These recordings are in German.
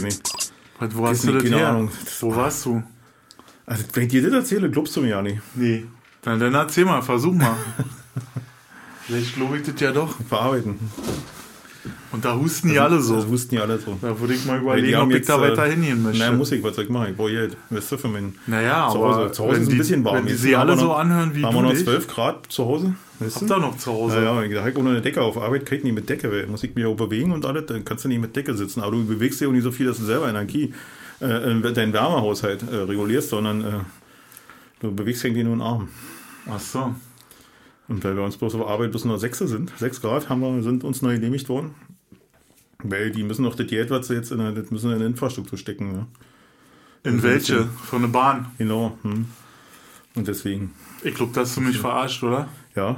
kenn ich. Was, wo hast du das her? Ahnung. Wo warst du? Also, wenn ich dir das erzähle, glaubst du mir ja nicht. Nee. Dann, dann erzähl mal, versuch mal. Vielleicht glaube ich das ja doch. Verarbeiten. Und da husten die alle so. Das wussten ja alle so. Da würde ich mal überlegen, die haben ob ich da äh, weiter hingehen möchte. Naja, muss ich, was soll ich machen? Ich brauche Geld. Weißt du, für meinen. naja, Zu Hause- zu Hause ist ein die, bisschen warm. Wenn die sie haben alle wir so noch- anhören wie Haben du wir noch dich, 12 Grad zu Hause? Weißt habt ihr noch zu Hause. Ja, ja, da habe ich ohne eine Decke auf Arbeit, kann ich nicht mit Decke, weil muss ich mich auch bewegen und alles, dann kannst du nicht mit Decke sitzen. Aber du bewegst dich auch nicht so viel, dass du selber Energie, äh, deinen Wärmehaushalt äh, regulierst, sondern äh, du bewegst irgendwie nur einen Arm. Ach so. Und weil wir uns bloß auf Arbeit bis nur 6 sind, 6 Grad haben wir, sind uns neu genehmigt worden. Weil die müssen noch das Geld, was sie jetzt in das müssen in eine Infrastruktur stecken. Ne? In welche? Von der Bahn. Genau. Hm. Und deswegen, Ich glaube, dass du mich verarscht, oder? ja,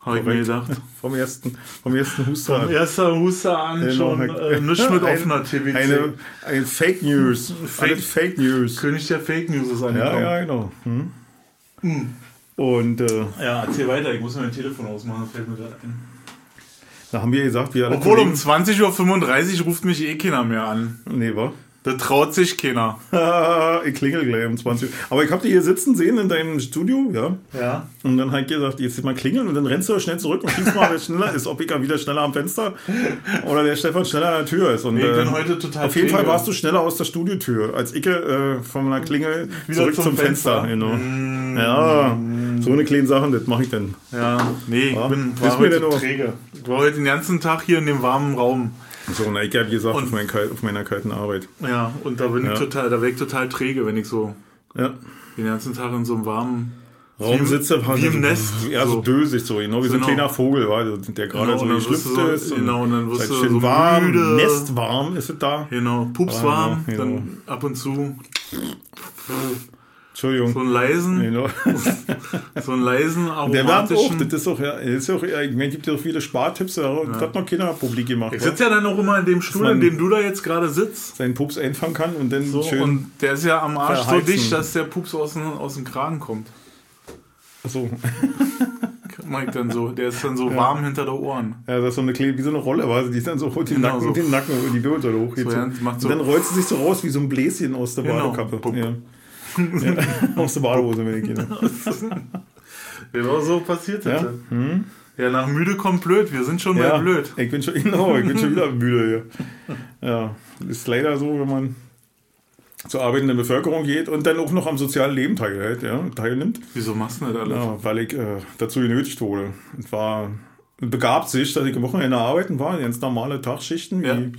Habe ich mir gedacht. vom ersten, vom ersten Huster. Vom erster Huster an Genau. schon äh, nichts mit offener TVC. Eine, eine Fake News. Fake- Alles Fake News. König der Fake News ist Ja, angekommen. ja, genau. Hm. Und äh, Ja, erzähl weiter. Ich muss mein Telefon ausmachen, das fällt mir gerade ein. Da haben wir gesagt, wir Obwohl um Kollegen- 20.35 Uhr ruft mich eh keiner mehr an. Nee, war? Da traut sich keiner. ich klingel gleich um 20 Uhr. Aber ich hab dich hier sitzen sehen in deinem Studio, ja. Ja. Und dann habe ich gesagt, jetzt mal klingeln und dann rennst du schnell zurück und schießt mal, wer schneller ist. Ob ich wieder schneller am Fenster oder der Stefan schneller an der Tür ist. Und, Nee, ich bin äh, heute total Auf jeden träge. Fall warst du schneller aus der Studiotür als ich äh, von einer Klingel Wieder zurück zum zum, Fenster. Fenster. Mm. Genau. Ja, so eine kleine Sachen, das mache ich dann. Ja, nee, ich Ja. bin, war heute denn träge. Ich war heute den ganzen Tag hier in dem warmen Raum. So, na, ich habe gesagt, Und- auf, mein, auf meiner kalten Arbeit. Ja, und da bin Ja. ich total, da wäre ich total träge, wenn ich so Ja. den ganzen Tag in so einem warmen Raum Wie- sitze, wie im Nest, Ja, so, so. dösig, so, genau wie so ein Genau. kleiner Vogel, war, der gerade Genau, so geschlüpft du so- ist. genau, und dann wirst du halt schön so warm, müde. nestwarm ist es da. Genau, pupswarm, genau. dann ab und zu Entschuldigung. so einen leisen, so einen leisen Der wärmt auch, aromatischen. das ist auch, ja, das ist auch, ja, ich meine, gibt ja auch viele Spartipps, da hat noch keiner publik gemacht. Ich sitze ja dann auch immer in dem Stuhl, in dem du da jetzt gerade sitzt. seinen Pups einfangen kann und dann So, schön. und der ist ja am Arsch so verheizen. dicht, dass der Pups aus dem, aus dem Kragen kommt. so. Mach ich dann so. Der ist dann so warm hinter der Ohren. Ja, das ist so eine kleine, wie so eine Rolle, war die ist dann so den Genau Nacken so. den Nacken die Wirbel hoch. So, ja, so- und dann rollt sie sich so raus wie so ein Bläschen aus der Genau. Badekappe. Ja. Aus der Badehose, wenn ich gehe. Genau so passiert das. Ja? dann. Ja, nach müde kommt blöd. Wir sind schon Ja, mal blöd. Ich bin schon, genau, ich bin schon wieder müde hier. Ja, ist leider so, wenn man zur arbeitenden Bevölkerung geht und dann auch noch am sozialen Leben teilhält, ja, teilnimmt. Wieso machst du das alles? Ja, weil ich äh, dazu genötigt wurde. Es war begabt sich, dass ich am Wochenende arbeiten war, ganz normale Tagschichten, Ja. wie,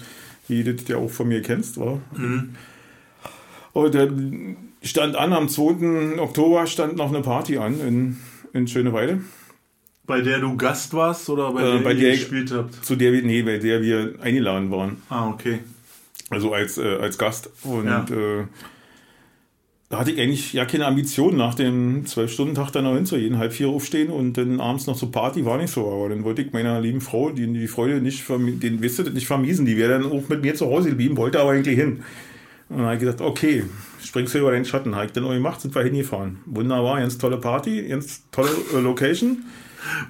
wie du das ja auch von mir kennst. War. Mhm. Und dann stand an, am 2. Oktober stand noch eine Party an in, in Schöneweide, Bei der du Gast warst oder bei Äh, der bei ihr der- gespielt habt? zu der wir, nee, bei der wir eingeladen waren. Ah, okay. Also als, äh, als Gast. Und Ja. äh, da hatte ich eigentlich ja keine Ambition, nach dem 12-Stunden-Tag dann noch hinzugehen, halb vier aufstehen und dann abends noch zur Party, war nicht so. Aber dann wollte ich meiner lieben Frau die, die Freude nicht, den, wisst ihr, nicht vermiesen. Die wäre dann auch mit mir zu Hause geblieben, wollte aber eigentlich hin. Und dann habe ich gesagt, okay, springst du über den Schatten. Habe ich dann auch gemacht, sind wir hingefahren. Wunderbar, ganz tolle Party, ganz tolle äh, Location.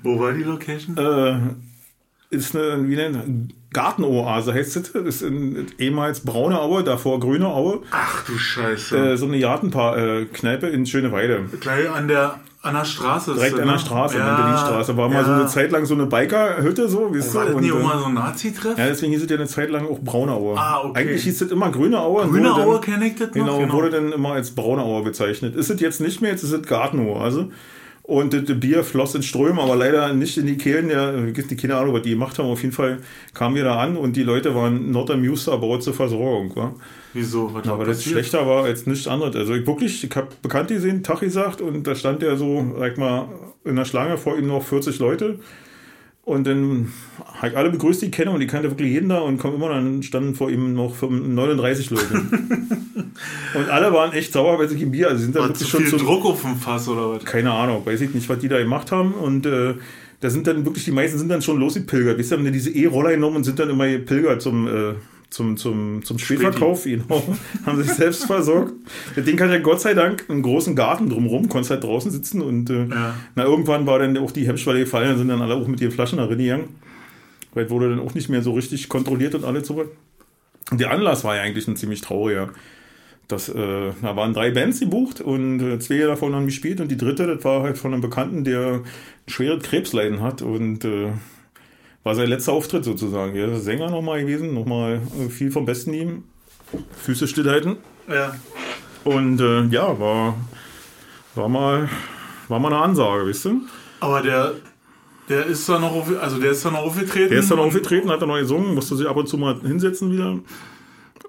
Wo war die Location? Äh, ist eine, wie nennt Gartenoase heißt es. Ist in, ehemals braune Aue, davor grüne Aue. Ach du Scheiße. Äh, so eine Gartenkneipe in Schöneweide. Gleich an der, an der Straße. ist Direkt sie, an der ne? Straße, an der Berlinstraße. War mal so eine Zeit lang so eine Biker-Hütte, so, weißt War du? das Und, auch äh, mal so ein Nazi-Treff? ja, deswegen hieß es ja eine Zeit lang auch braune Aue. Ah, okay. Eigentlich hieß es immer grüne Aue. und Grüne wurde Aue dann- kenne ich das noch. Genau, wurde dann immer als braune Aue bezeichnet. Ist es jetzt nicht mehr, jetzt ist es Gartenoase. Und das Bier floss in Strömen, aber leider nicht in die Kehlen. Die keine Ahnung, was die gemacht haben. Auf jeden Fall kamen wir da an und die Leute waren not amused about zur Versorgung. Wa? Wieso? Was war Aber das schlechter war als nichts anderes. Also ich wirklich, ich habe bekannt gesehen, Tag gesagt und da stand der so, sag mal, in der Schlange vor ihm noch 40 Leute. Und dann habe ich alle begrüßt, die ich kenne und die kannte wirklich jeden da und kommen immer, dann standen vor ihm noch 39 Leute. und alle waren echt sauer, weil sie kein Bier, also sind da War zu wirklich schon viel zu, Druck auf dem Fass oder was? keine Ahnung, weiß ich nicht, was die da gemacht haben. Und äh, da sind dann wirklich, die meisten sind dann schon losgepilgert. Ihr, haben dann diese E-Roller genommen und sind dann immer gepilgert zum, äh, zum, zum, zum Spätverkauf. Genau. haben sich selbst versorgt. Das Ding hat ja Gott sei Dank einen großen Garten drumherum, konntest halt draußen sitzen und äh, Ja. na, irgendwann war dann auch die Hemmschwelle gefallen, dann sind dann alle auch mit ihren Flaschen da rein gegangen. Weil wurde dann auch nicht mehr so richtig kontrolliert und alles so. Der Anlass war ja eigentlich ein ziemlich trauriger. Das, äh, da waren drei Bands gebucht und äh, zwei davon haben gespielt und die dritte, das war halt von einem Bekannten, der ein schweres Krebsleiden hat und äh, war sein letzter Auftritt sozusagen. Er ist Sänger nochmal gewesen, nochmal äh, viel vom Besten ihm. Füße stillhalten. Ja. Und äh, ja, war, war, mal, war mal eine Ansage, weißt du? Aber der, der ist da noch, auf, also der ist da noch aufgetreten. Der ist dann aufgetreten, hat dann noch gesungen, musste sich ab und zu mal hinsetzen wieder.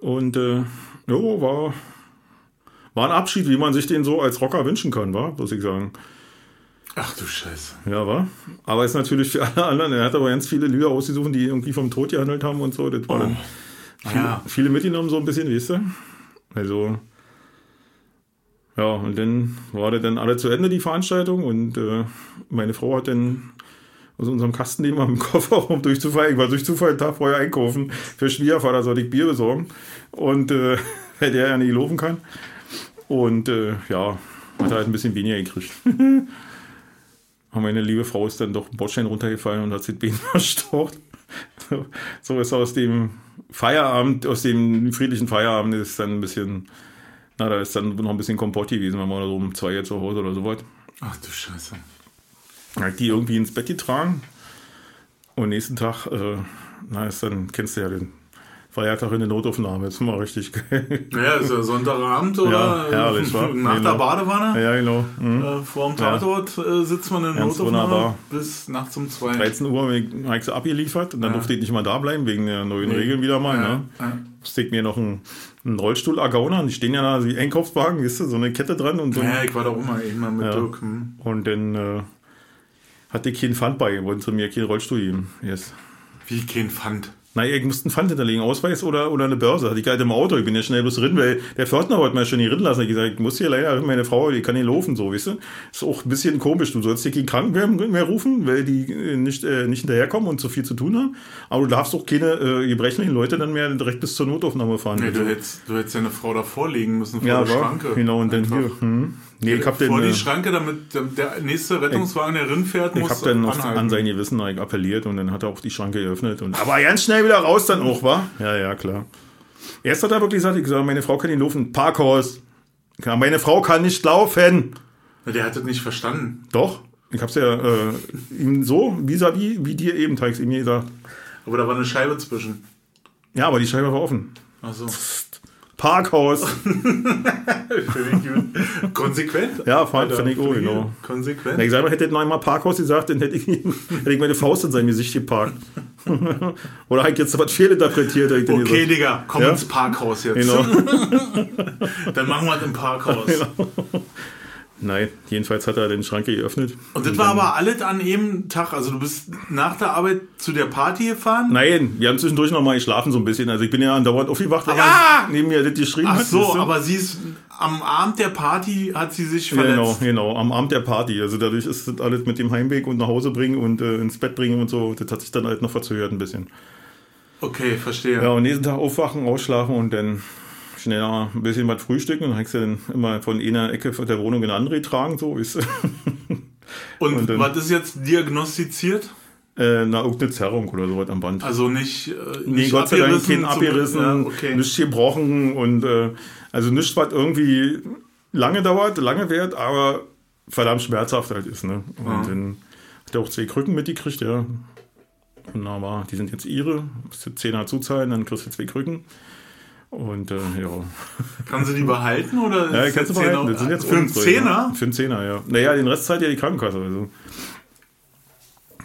Und äh, jo, war, war ein Abschied, wie man sich den so als Rocker wünschen kann, war, muss ich sagen. Ach du Scheiße. Ja, war. Aber ist natürlich für alle anderen, er hat aber ganz viele Lieder ausgesucht, die irgendwie vom Tod gehandelt haben und so. Das war dann viele, Ja. viele mitgenommen, so ein bisschen, weißt du? Also, ja, und dann war das dann alle zu Ende, die Veranstaltung. Und äh, meine Frau hat dann aus unserem Kasten nehmen im Kofferraum durch Zufall, ich war durch Zufall einen Tag vorher einkaufen. Für Schwiegervater sollte ich Bier besorgen. Und äh, weil der ja nicht laufen kann. Und äh, ja, hat er halt ein bisschen weniger gekriegt. Aber meine liebe Frau ist dann doch einen Bordstein runtergefallen und hat sich den Bein verstaucht. So ist aus dem Feierabend, aus dem friedlichen Feierabend ist dann ein bisschen, na, da ist dann noch ein bisschen Kompott gewesen, wenn man so um zwei Uhr zu Hause oder so was. Ach du Scheiße. Hat die irgendwie ins Bett getragen. Und nächsten Tag, äh, na, ist dann, kennst du ja den Feiertag in der Notaufnahme, ist immer richtig geil. Naja, ist ja Sonntagabend oder Ja, herrlich, nach Genau. der Badewanne. ja, genau. Mhm. Äh, vor dem Tatort äh, sitzt man in der Ganz Notaufnahme wunderbar. bis nachts um zwei. 13 Uhr habe ich sie abgeliefert und dann Ja. durfte ich nicht mal da bleiben, wegen der neuen Nee. Regeln wieder mal. Ja, Ne? ja. Ich mir noch einen, einen Rollstuhl ergaunern. Die stehen ja da, wie Einkaufswagen, weißt du, so eine Kette dran und so. Ja, ich war da auch mal irgendwann mit Ja. Dirk. Hm. Und dann äh, hatte ich keinen Pfand bei, wollten sie mir keinen Rollstuhl geben. Yes. Wie kein Pfand. Naja, ich musste einen Pfand hinterlegen, Ausweis oder, oder eine Börse. Hatte ich halt im Auto, ich bin ja schnell bloß drin, weil der Pförtner wollte mir schon nicht drin lassen. Ich gesagt, ich muss hier leider, meine Frau, die kann nicht laufen, so, weißt du. Ist auch ein bisschen komisch. Du sollst dir keinen Krankenwagen mehr rufen, weil die äh, nicht, äh, nicht hinterherkommen und zu viel zu tun haben. Aber du darfst auch keine äh, gebrechlichen Leute dann mehr direkt bis zur Notaufnahme fahren. Nee, Also, du, hättest, du hättest deine Frau davor legen müssen vor ja, der Schranke. genau, und dann hier. Hm. Nee, ich hab den, vor die äh, Schranke, damit der, nächste Rettungswagen, der rinfährt, Ich muss habe dann auf, anhalten. an sein Gewissen appelliert und dann hat er auch die Schranke geöffnet. Und, aber ganz schnell wieder raus dann auch, war? Ja, ja, klar. Erst hat er wirklich gesagt, ich gesagt, meine Frau kann nicht laufen. Parkhaus. Meine Frau kann nicht laufen. Der hat das nicht verstanden. Doch. Ich hab's ja äh, ihm so, vis-à-vis, wie dir eben, Teix, ihm gesagt. Aber da war eine Scheibe zwischen. Ja, aber die Scheibe war offen. Also, Parkhaus. konsequent. Ja, fand- Alter, fand ich auch, Fliege. genau. Konsequent. Na, ich mal, hätte noch einmal Parkhaus gesagt, dann hätte ich, hätte ich meine Faust in sein Gesicht geparkt. Oder habe ich jetzt was fehlinterpretiert? ich Okay, gesagt. Digga, komm Ja? ins Parkhaus jetzt. Genau. Dann machen wir es im Parkhaus. Nein, jedenfalls hat er den Schranke geöffnet. Und das war aber alles an einem Tag. Also du bist nach der Arbeit zu der Party gefahren? Nein, wir haben zwischendurch noch mal geschlafen so ein bisschen. Also ich bin ja andauernd aufgewacht, weil ah, neben mir das geschrien Ach hat. so, aber sie ist am Abend der Party hat sie sich Ja, verletzt. Genau, genau, am Abend der Party. Also dadurch ist das alles mit dem Heimweg und nach Hause bringen und äh, ins Bett bringen und so, das hat sich dann halt noch verzögert ein bisschen. Okay, verstehe. Ja, und nächsten Tag aufwachen, ausschlafen und dann schneller ein bisschen was frühstücken und dann hast du dann immer von einer Ecke der Wohnung in eine andere getragen, so ist Und, und dann- was ist jetzt diagnostiziert? äh, na, irgendeine Zerrung oder sowas am Band. Also nicht, äh, Nee, nicht Gott sei Dank kein abgerissen, Ja, okay. nichts gebrochen und äh, also nichts, was irgendwie lange dauert, lange währt, aber verdammt schmerzhaft halt ist. Ne? Und Ja. dann hat er auch zwei Krücken mitgekriegt, ja. Wunderbar, die sind jetzt ihre. Musst du Zehner zuzahlen, dann kriegst du zwei Krücken. Und äh, ja. Kann sie die behalten oder Ja, kannst du behalten. Das sind jetzt für einen Zehner? Ja. Für einen Zehner, ja. Naja, den Rest zahlt ja die Krankenkasse. Also.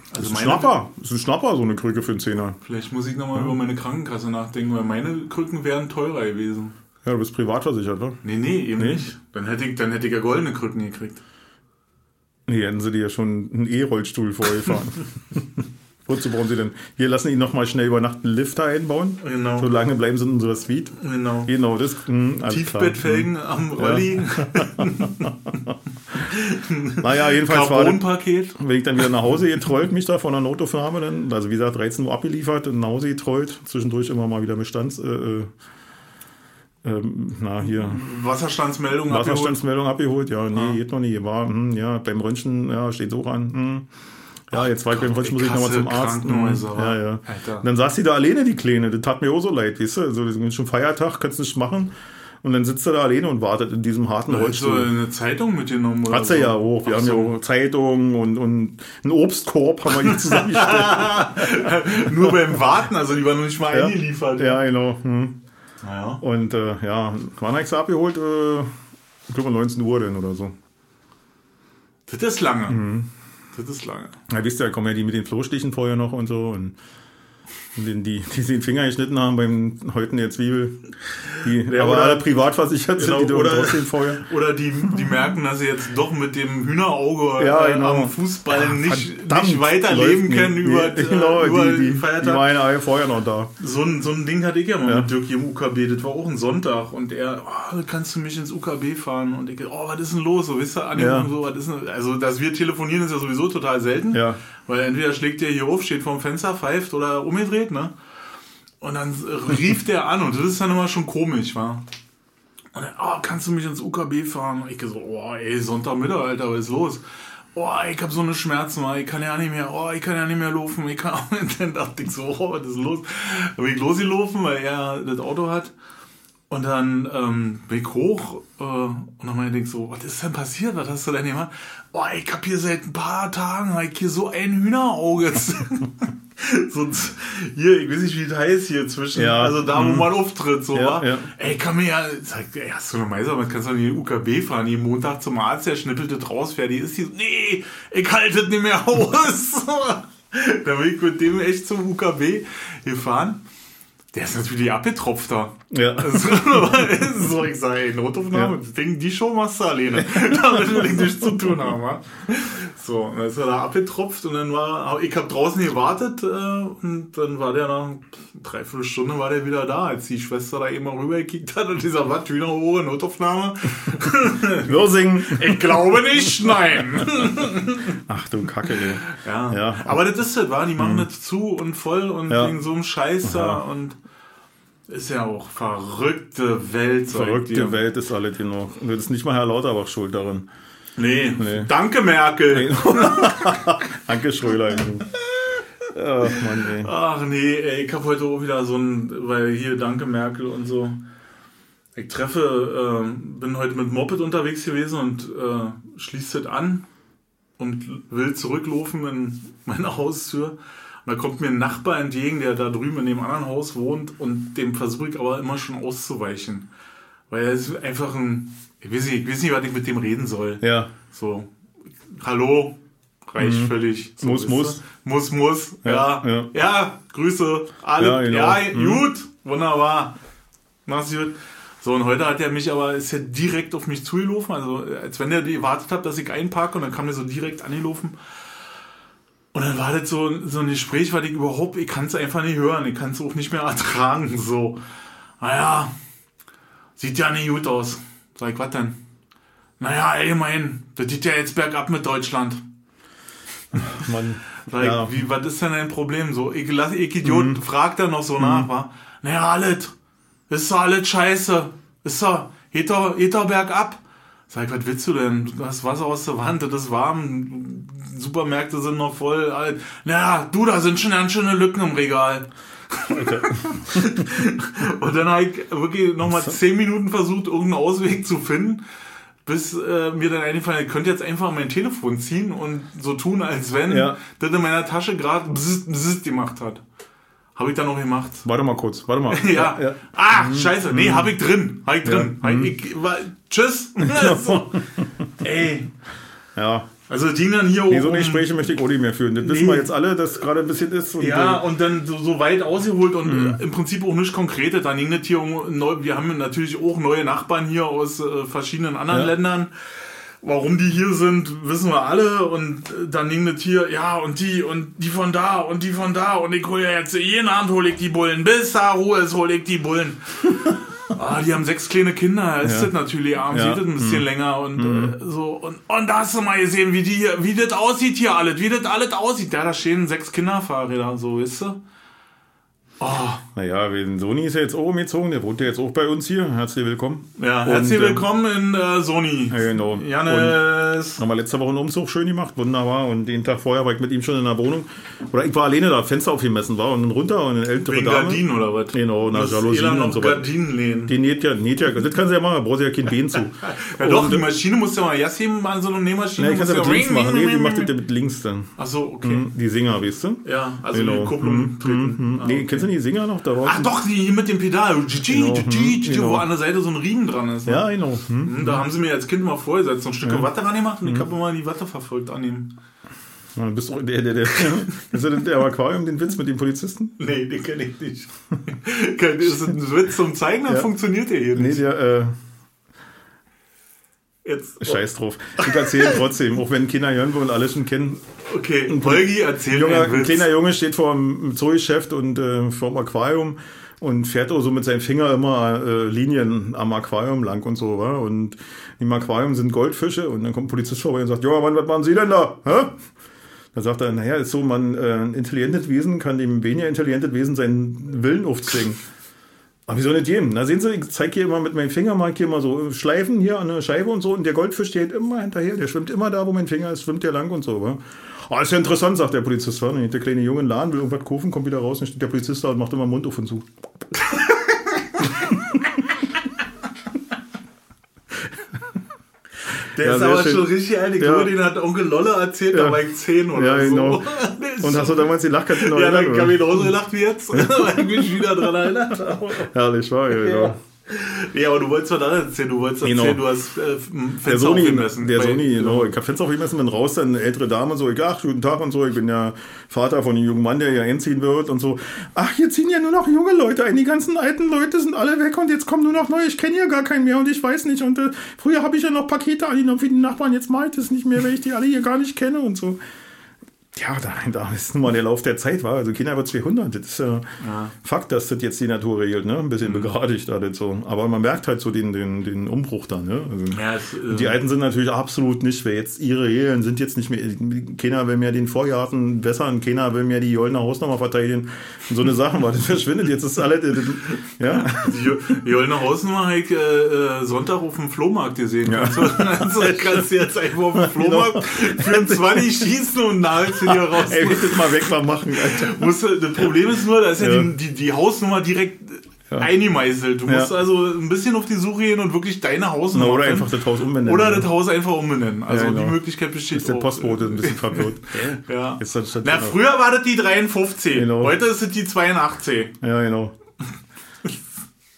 Das Also ist ein Schnapper. Das ist ein Schnapper, so eine Krücke für einen Zehner. Vielleicht muss ich nochmal über meine Krankenkasse nachdenken, weil meine Krücken wären teurer gewesen. Ja, du bist privat versichert, wa? Nee, nee, eben Nee? nicht. Dann hätte, ich, dann hätte ich ja goldene Krücken gekriegt. Nee, hätten sie dir ja schon einen E-Rollstuhl vorgefahren. Wozu brauchen sie denn? Wir lassen ihn nochmal schnell über Nacht einen Lifter einbauen. Genau. So lange bleiben sie in unserer Suite. Genau. Genau, das mh, alles Tiefbettfelgen am Rolli, Klar. Naja, jedenfalls war das, wenn ich dann wieder nach Hause getrollt, mich da von der Notaufnahme, dann, also wie gesagt, 13 Uhr abgeliefert und nach Hause getrollt. Zwischendurch immer mal wieder Bestands, äh, äh, ähm, na, hier, Wasserstandsmeldung abgeholt. Wasserstandsmeldung abgeholt. Ja, nee, Ah. geht noch nie. War, hm, ja, beim Röntgen, ja, steht so an. Hm. Ja, jetzt war ich beim heute muss ich nochmal zum Arzt. Wa? ja, ja. Alter. Und dann saß die da alleine, die Kleine. Das tat mir auch so leid, weißt du? Also, das ist schon Feiertag, kannst nicht machen. Und dann sitzt er da alleine und wartet in diesem harten Hast du Rollstuhl. eine Zeitung mitgenommen? Oder Hat sie so? ja auch. Wir Ach haben ja so. auch Zeitungen und, und einen Obstkorb haben wir hier zusammengestellt. Nur beim Warten, also die waren noch nicht mal Ja. eingeliefert. ja, genau. Hm. Naja. Und äh, ja, wann habe ich sie abgeholt? Äh, ich glaube 19 Uhr denn oder so. Das ist lange. Mhm. Das ist lange. Ja, wisst ihr, kommen ja die mit den Flohstichen vorher noch und so. Und die, die, die den Finger geschnitten haben beim Häuten der Zwiebel. Die Ja, aber alle privat versichert Genau, sind, die oder- trotzdem vorher. Oder die, die merken, dass sie jetzt doch mit dem Hühnerauge Ja, äh, genau. am Fußball nicht, Verdammt, nicht weiterleben können nicht. über, Nee, genau, äh, über die, die, die Feiertag. waren alle vorher noch da. So ein, so ein Ding hatte ich ja mal Ja. mit Dirk im UKB. Das war auch ein Sonntag. Und er, oh, kannst du mich ins UKB fahren? Und ich, oh, was ist denn los? So, wisst ihr, Anni Ja. und so, was ist denn, also, dass wir telefonieren, ist ja sowieso total selten. Ja. Weil entweder schlägt der hier auf, steht vorm Fenster, pfeift oder umgedreht, ne? Und dann rief der an und das ist dann immer schon komisch, wa? Und dann, oh, kannst du mich ins UKB fahren? Und ich so, oh, ey, Sonntagmittag, Alter, was ist los? Oh, ich hab so eine Schmerzen, Mann. ich kann ja nicht mehr, oh, ich kann ja nicht mehr laufen, ich kann nicht. Dann dachte ich so, oh, was ist los? Dann bin ich losgelaufen, weil er das Auto hat. Und dann ähm, bin ich hoch äh, und dann meinte ich so, was ist denn passiert? Was hast du denn gemacht? Oh, ich hab hier seit ein paar Tagen hab ich hier so ein Hühnerauge. so, hier, ich weiß nicht, wie das heißt hier zwischen, Ja. also da, wo man auftritt, so, Ja, ja. Ey, kann mir ja, sag, ey, hast du eine Meiser, man kannst doch nicht in den UKB fahren, jeden Montag zum Arzt, der schnippelt das raus, fertig ist die, nee, ich halte das nicht mehr aus. da bin ich mit dem echt zum UKB gefahren. Der ist natürlich abgetropfter. Ja. Also, so, ich sage, ey, Notaufnahme, Ja. das Ding, die Show machst du alleine. Damit will ich nichts zu tun haben. wa? So, und dann ist er da abgetropft und dann war, ich habe draußen gewartet äh, und dann war der nach dreiviertel Stunde war der wieder da, als die Schwester da eben mal rübergekickt hat und dieser was, Hühnerhohe, Notaufnahme. Wirsing. Ich glaube nicht, nein. Ach du Kacke, ey. Ja. Ja. Aber das ist das, war, die machen das zu und voll und Ja. wegen so einem Scheiß da Ja. und ist ja auch verrückte Welt. Verrückte. Welt ist alle genug. Und das ist nicht mal Herr Lauterbach schuld darin. Nee. Nee. Danke, Merkel. Danke, Schröder. Ach Mann, ey. Ach nee, ey, ich hab heute auch wieder so ein, weil hier Danke Merkel und so. Ich treffe, ähm, bin heute mit Moped unterwegs gewesen und äh, schließe das an und will zurücklaufen in meine Haustür. Und da kommt mir ein Nachbar entgegen, der da drüben in dem anderen Haus wohnt und dem versuche ich aber immer schon auszuweichen. Weil er ist einfach ein, ich weiß nicht, ich weiß nicht, was ich mit dem reden soll. Ja. So, hallo, reicht völlig. So, Mhm. Muss, muss. Muss, muss. Ja, Ja, ja. ja. Grüße. Alle. Ja, Ja, genau. gut. Wunderbar. Mach's gut. So, und heute hat er mich aber, ist er direkt auf mich zugelaufen, also als wenn er gewartet hat, dass ich einparke und dann kam er so direkt angelaufen. Und dann war das so, so ein Gespräch, weil ich überhaupt, ich kann es einfach nicht hören, ich kann es auch nicht mehr ertragen, so. Naja, sieht ja nicht gut aus. Sag ich, was denn? Naja, allgemein, das geht ja jetzt bergab mit Deutschland. Mann. Sag ich, Ja. wie, was ist denn dein Problem? So, ich, lass, ich Idiot, fragt er noch so nach, wa? Naja, alles. Ist doch alles scheiße. Ist doch, geht doch, geht doch bergab. Sag ich, was willst du denn? Du hast Wasser aus der Wand, das ist warm. Supermärkte sind noch voll. Alles. Naja, du, da sind schon ganz schöne Lücken im Regal. Und dann habe ich wirklich nochmal zehn Minuten versucht, irgendeinen Ausweg zu finden, bis äh, mir dann eingefallen, ich könnte jetzt einfach mein Telefon ziehen und so tun, als wenn Ja. das in meiner Tasche gerade gemacht hat. Habe ich dann noch gemacht. Warte mal kurz, warte mal. Ja. ja. Ah, scheiße. Nee, hab ich drin. Hab ich drin. Ja. Hab ich, ich, war, tschüss. so. Ey. ja. Also es ging dann hier Nee, so um- Gespräche möchte ich auch nicht mehr führen. Das wissen Nee. wir jetzt alle, dass gerade ein bisschen ist. Und Ja, äh, und dann so, so weit ausgeholt und Mhm. im Prinzip auch nicht konkrete. Dann ging das hier um neu, wir haben natürlich auch neue Nachbarn hier aus äh, verschiedenen anderen Ja. Ländern. Warum die hier sind, wissen wir alle. Und äh, dann ging das hier, ja, und die und die von da und die von da. Und ich hole ja jetzt jeden Abend hole ich die Bullen. Bis da Ruhe ist, hole ich die Bullen. Ah, die haben sechs kleine Kinder, ist Ja. das natürlich abends, Ja. Mhm. sieht das ein bisschen länger und äh, so. Und, und da hast du mal gesehen, wie die hier, wie das aussieht hier alles, wie das alles aussieht. Ja, da stehen sechs Kinderfahrräder, so, weißt du? Oh, Naja, den Sony ist ja jetzt auch umgezogen, der wohnt ja jetzt auch bei uns hier. Herzlich willkommen. Ja, herzlich Und, ähm, willkommen in äh, Sony. Ja, genau. Janis. Haben wir letzte Woche einen Umzug schön gemacht, wunderbar. Und den Tag vorher war ich mit ihm schon in der Wohnung. Oder ich war alleine da, Fenster aufgemessen war und dann runter und eine ältere Wegen Dame. Gardinen oder was? Genau, na, Jalousien und so weiter. Gardinen lehnen. Die näht ja, näht ja, das kann sie ja machen, da braucht sie ja kein Bein zu. Ja doch, Und, die Maschine musst du ja mal Jas heben an so einer Nähmaschine. Nee, ich kann musst ja du mit links machen. Nee, die macht das mit links dann. Ach so, okay. Die Singer, weißt du? Ja, also Genau. die Kupplung treten. Ah, Nee, kennst du die Singer noch da Ach doch, die mit dem Pedal. Genau, hm, GG, genau. wo an der Seite so ein Riemen dran ist. ne? Ja, genau. Hm? Hm, Da haben sie mir als Kind mal vorgesetzt, so ein Stück Watte ran gemacht und ich habe immer die Watte verfolgt an ihm. Ja, Du bist doch der, der, der, ist das der Aquarium, den Witz mit dem Polizisten? Nee, den kenne ich nicht. Ist das ein Witz zum Zeigen, dann Ja. funktioniert der hier Nee, nicht. der, äh, Jetzt, scheiß drauf. Ich erzähle trotzdem, auch wenn Kinder hören wollen und alle schon kennen. Okay, Holgi, erzähl Junger, mir ein kleiner Junge steht vor dem Zoogeschäft und äh, vor dem Aquarium und fährt auch so mit seinem Finger immer äh, Linien am Aquarium lang und so. Wa? Und im Aquarium sind Goldfische und dann kommt ein Polizist vorbei und sagt, Junger Mann, was machen Sie denn da? Hä? Da sagt er, naja, ist so, man, äh, ein intelligentes Wesen kann dem weniger intelligentes Wesen seinen Willen aufzwingen. Aber wie soll das gehen? Na sehen Sie, ich zeige hier immer mit meinem Finger, ich hier mal so Schleifen hier an der Scheibe und so und der Goldfisch steht immer hinterher, der schwimmt immer da, wo mein Finger ist, schwimmt der lang und so. Wa? Ah, ist ja interessant, sagt der Polizist. Wa? Der kleine Junge in den Laden, will irgendwas kaufen, kommt wieder raus, dann steht der Polizist da und macht immer Mund auf und zu. Der Ja, ist aber schön. schon richtig alt. Ich Ja. glaube, den hat Onkel Lolle erzählt, da Ja. war ich 10 oder Ja, so. genau. Ist Und hast du damals die Lachkarte noch Ja, dann habe ich genauso gelacht wie jetzt, weil ich mich wieder dran erinnert habe. Herrlich, war ja, genau. Ja, aber du wolltest was anderes erzählen. Du wolltest Genau. erzählen, du hast äh, ein Der Fenster Sony, aufgemessen. der Sony, genau. Ich hab Fenster aufgemessen, bin raus, dann eine ältere Dame, so, ich, ach, guten Tag und so, ich bin ja Vater von einem jungen Mann, der ja einziehen wird und so. Ach, hier ziehen ja nur noch junge Leute ein, die ganzen alten Leute sind alle weg und jetzt kommen nur noch neue, ich kenne ja gar keinen mehr und ich weiß nicht und äh, früher habe ich ja noch Pakete angenommen für die Nachbarn, jetzt mache ich das nicht mehr, weil ich die alle hier gar nicht kenne und so. Ja, da, da ist nun mal der Lauf der Zeit, war. Also Kinder wird 200. Das ist ja, Fakt, dass das jetzt die Natur regelt, ne? Ein bisschen begradigt alles so. Aber man merkt halt so den, den, den Umbruch da, ne? Also, Ja, es, äh, die Alten sind natürlich absolut nicht, wer jetzt ihre Regeln sind jetzt nicht mehr, keiner will mehr den Vorgarten bessern, keiner will mehr die Goldene Hausnummer verteidigen und so eine Sachen, weil das verschwindet, jetzt ist alles, das- ja, Die Jollner Hausnummer habe ich äh, äh, Sonntag auf dem Flohmarkt gesehen. Kannst, du, kannst, du- kannst du jetzt einfach auf dem Flohmarkt für ein 20 schießen und nagelst du dir raus. ey, willst du das mal weg mal machen, Alter. Musst das Problem ist nur, da ist ja, Ja. Die, die, die Hausnummer direkt eingemeißelt. Du musst Ja. also ein bisschen auf die Suche gehen und wirklich deine Na, Hausnummer oder finden. einfach das Haus umbenennen. Oder ne? das Haus einfach umbenennen. Also Ja, genau. die Möglichkeit besteht ist der. Postbote ein bisschen verwirrt. Ja. Jetzt Na, früher war das die 53. Genau. Heute ist es die 82. Ja, genau.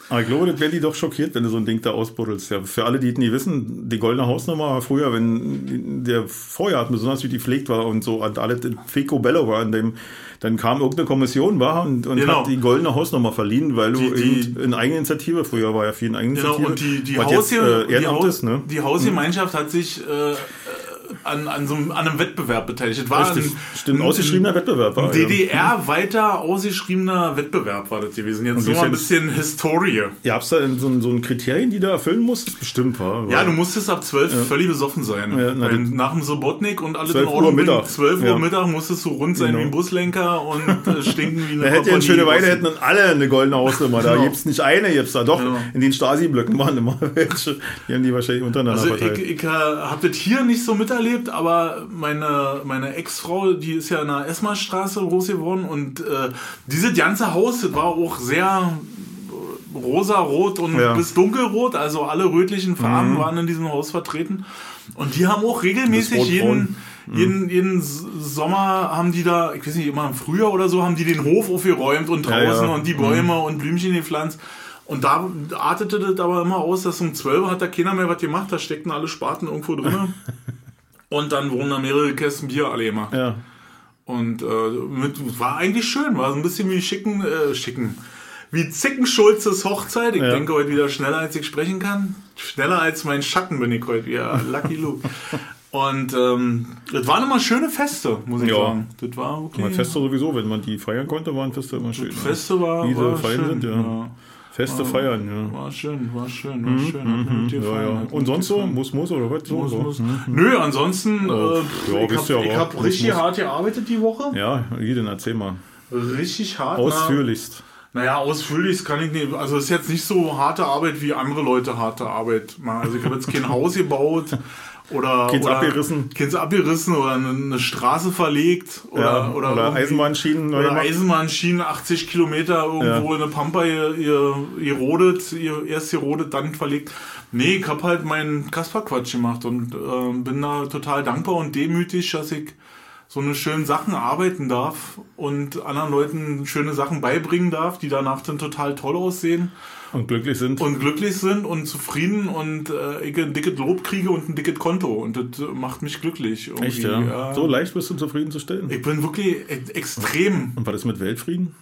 Aber ich glaube, das wäre die doch schockiert, wenn du so ein Ding da ausbuddelst. Ja, für alle, die es nie wissen, die goldene Hausnummer war früher, wenn der Vorjahr besonders wie die pflegt war und so und alles in Picobello war, in dem, dann kam irgendeine Kommission war und, und Genau. hat die goldene Hausnummer verliehen, weil du Die- die- in Eigeninitiative, früher war ja viel in Genau, Eigeninitiative. und die, die, Haus, jetzt, äh, die, Haus, ist, ne? die Hausgemeinschaft hat sich äh, an, an, so einem, an einem Wettbewerb beteiligt. War Richtig, ein, stimmt, ausgeschriebener Wettbewerb war. ein ja. DDR weiter ausgeschriebener Wettbewerb war das gewesen. Jetzt nur mal ein bisschen Historie. Gab es da so, ein- so ein Kriterien, die du erfüllen musst? Bestimmt, war. Ja, du musstest ab 12 völlig besoffen sein. Ja, na, nach dem Sobotnik und alles 12 in Ordnung. Uhr Mittag. 12 Uhr Ja. Mittag musstest du rund sein Genau. wie ein Buslenker und äh, stinken wie eine Da hätte ja eine schöne Weile, hätten dann alle eine goldene Hausnummer. Da Genau. gibt's nicht eine, gibt's da doch. Genau. In den Stasi-Blöcken waren immer welche. Die haben die wahrscheinlich untereinander Also verteilt. ich, ich äh, habe das hier nicht so miterlebt, aber meine, meine Ex-Frau, die ist ja in der Esmarstraße groß geworden und äh, dieses ganze Haus, das war auch sehr äh, rosa-rot und Ja. Mhm. bis dunkelrot, also alle rötlichen Farben waren in diesem Haus vertreten. Und die haben auch regelmäßig jeden, Mhm. jeden, jeden Sommer haben die da, ich weiß nicht, immer im Frühjahr oder so, haben die den Hof aufgeräumt und Ja, draußen ja. und die Bäume und Blümchen gepflanzt. Und da artete das aber immer aus, dass um 12 Uhr hat da keiner mehr was gemacht, da steckten alle Spaten irgendwo drin. und dann wurden da mehrere Kästen Bier alle gemacht. Ja. Und äh, mit, war eigentlich schön, war so ein bisschen wie schicken, äh, schicken. Wie Zickenschulzes Hochzeit. Ich Ja. denke heute wieder schneller, als ich sprechen kann. Schneller als mein Schatten bin ich heute wieder. Lucky Luke. Und ähm, das waren immer schöne Feste, muss ich Ja. sagen. Das war okay. Feste sowieso, wenn man die feiern konnte, waren Feste immer schön. ne? Feste war, Wie war schön. sind, ja. Feste feiern, ja. War schön, war schön, war schön. Mit dir Mhm, Ja, ja. Und sonst so? Muss, muss oder was? So, Muss, so. muss. Nö, ansonsten, Oh, äh, ja, ich habe hab richtig muss. hart gearbeitet die Woche. Ja, jeden erzähl mal. Richtig hart. Ausführlichst. Na, Naja, ausführlich kann ich nicht. Also es ist jetzt nicht so harte Arbeit wie andere Leute harte Arbeit. Also ich habe jetzt kein Haus gebaut oder Keins oder, abgerissen. Keins abgerissen oder eine, Straße verlegt oder Ja, oder, oder Eisenbahnschienen oder gemacht. Eisenbahnschienen 80 Kilometer irgendwo in der Pampa ihr, ihr, gerodet, ihr erst gerodet, dann verlegt. Nee, ich hab halt meinen Kasperquatsch gemacht und äh, bin da total dankbar und demütig, dass ich so eine schönen Sachen arbeiten darf und anderen Leuten schöne Sachen beibringen darf, die danach dann total toll aussehen Und glücklich sind. und glücklich sind und zufrieden und äh, ich ein dickes Lob kriege und ein dickes Konto und das äh, macht mich glücklich. irgendwie, Echt, ja? So leicht bist du zufriedenzustellen. Ich bin wirklich e- extrem. Und was ist mit Weltfrieden?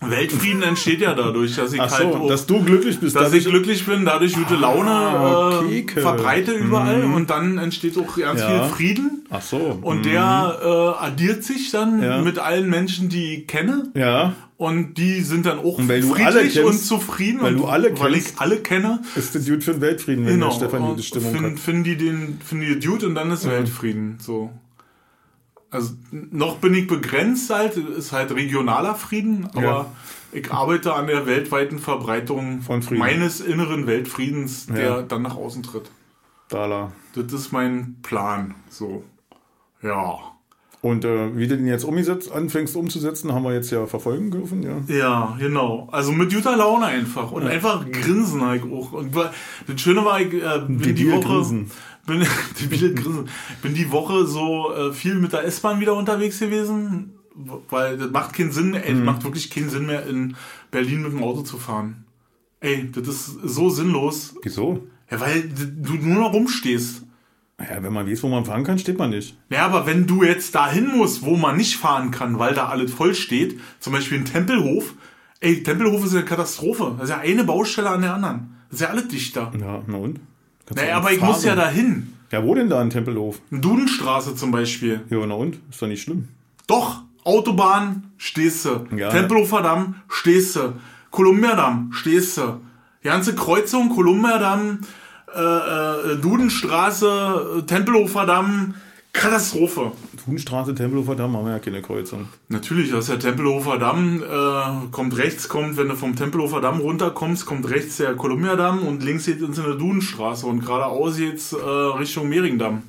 Weltfrieden entsteht ja dadurch, dass ich Ach halt so, auch, dass du glücklich bist. dass ich glücklich bin, dadurch gute Laune Ah, äh, verbreite überall und dann entsteht auch ganz Ja. viel Frieden. Ach so. Und mhm. der äh, addiert sich dann Ja. mit allen Menschen, die ich kenne. Ja, Und die sind dann auch weil friedlich kennst- und zufrieden. weil du alle weil kennst. ich alle kenne. ist der Dude für den Weltfrieden, wenn Genau. der Stefan gute Stimmung find, hat. finden die den, finden die Dude und dann ist Weltfrieden. So. Also noch bin ich begrenzt halt, ist halt regionaler Frieden, aber Ja. ich arbeite an der weltweiten Verbreitung Von Frieden. meines inneren Weltfriedens, der Ja. dann nach außen tritt. Dala. Das ist mein Plan. So. Ja. Und äh, wie du den jetzt umgesetzt, anfängst umzusetzen, haben wir jetzt ja verfolgen dürfen, ja. Ja, genau. Also mit guter Laune einfach. Und einfach grinsen halt auch. Und das Schöne war, ich äh, bin die Debil Woche. grinsen. Bin, grinsen. Bin die Woche so äh, viel mit der S-Bahn wieder unterwegs gewesen. Weil das macht keinen Sinn, ey, Mhm. das macht wirklich keinen Sinn mehr, in Berlin mit dem Auto zu fahren. Ey, das ist so sinnlos. Wieso? Ja, weil du nur noch rumstehst. Ja, wenn man weiß, wo man fahren kann, steht man nicht. Ja, aber wenn du jetzt dahin musst, wo man nicht fahren kann, weil da alles voll steht, zum Beispiel ein Tempelhof, ey, Tempelhof ist eine Katastrophe. Das ist ja eine Baustelle an der anderen. Das ist ja alles dichter. Ja, na und? Kannst Naja, aber ich muss ja dahin. Ja, wo denn da in Tempelhof? Dudenstraße zum Beispiel. Ja, na und? Ist doch nicht schlimm. Doch, Autobahn, stehst du. Ja. Tempelhofer Damm, stehst du. Kolumbiadamm, stehst du. Die ganze Kreuzung, Kolumbiadamm, äh, äh, Dudenstraße, Tempelhofer Damm, Katastrophe. Thuenstraße, Tempelhofer Damm haben wir ja keine Kreuzung. Natürlich, das ist der Tempelhofer Damm, äh, kommt rechts, kommt, wenn du vom Tempelhofer Damm runterkommst, kommt rechts der Kolumbiadamm und links geht es in eine Dudenstraße und geradeaus geht's äh, Richtung Mehringdamm.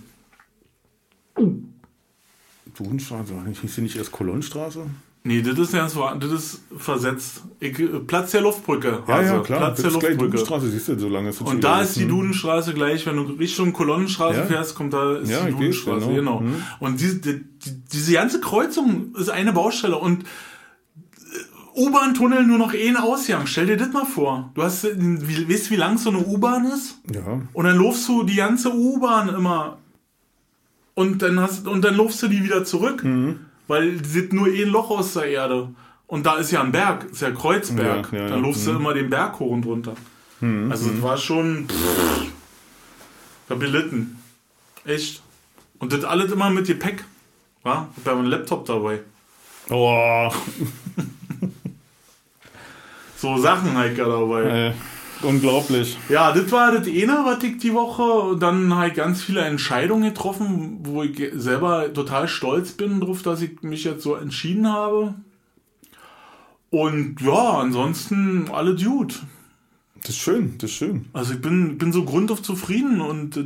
Thuenstraße, hieß sie nicht erst Kolonnenstraße? Nee, das ist ja so, das ist versetzt. Ich, äh, Platz der Luftbrücke. Ja, Hase. ja, klar. Platz das der ist. Thuenstraße, siehst du, so lange ist Und da ist die. Dudenstraße gleich, wenn du Richtung Kolonnenstraße Ja. fährst, kommt da ist Ja, die Dudenstraße, genau. genau. Hm. Und diese, die, die, diese ganze Kreuzung ist eine Baustelle und äh, U-Bahn-Tunnel nur noch einen Ausgang. Stell dir das mal vor. Du hast, wie, weißt wie lang so eine U-Bahn ist? Ja, Und dann laufst du die ganze U-Bahn immer. Und dann hast und dann laufst du die wieder zurück. Mhm. Weil sind nur ein Loch aus der Erde. Und da ist ja ein Berg, ist ja Kreuzberg. Ja, ja, dann ja. laufst du immer den Berg hoch und runter. Also das war schon. Pff, ich hab gelitten. Echt. Und das alles immer mit Gepäck. Ja? Ich hab ja einen Laptop dabei. Oh, So Sachen halt da dabei. äh, unglaublich. Ja, das war das eine, was ich die Woche, dann halt ganz viele Entscheidungen getroffen, wo ich selber total stolz bin drauf, dass ich mich jetzt so entschieden habe. Und ja, ansonsten alle Dude. Das ist schön, das ist schön. Also ich bin, bin so grundauf zufrieden und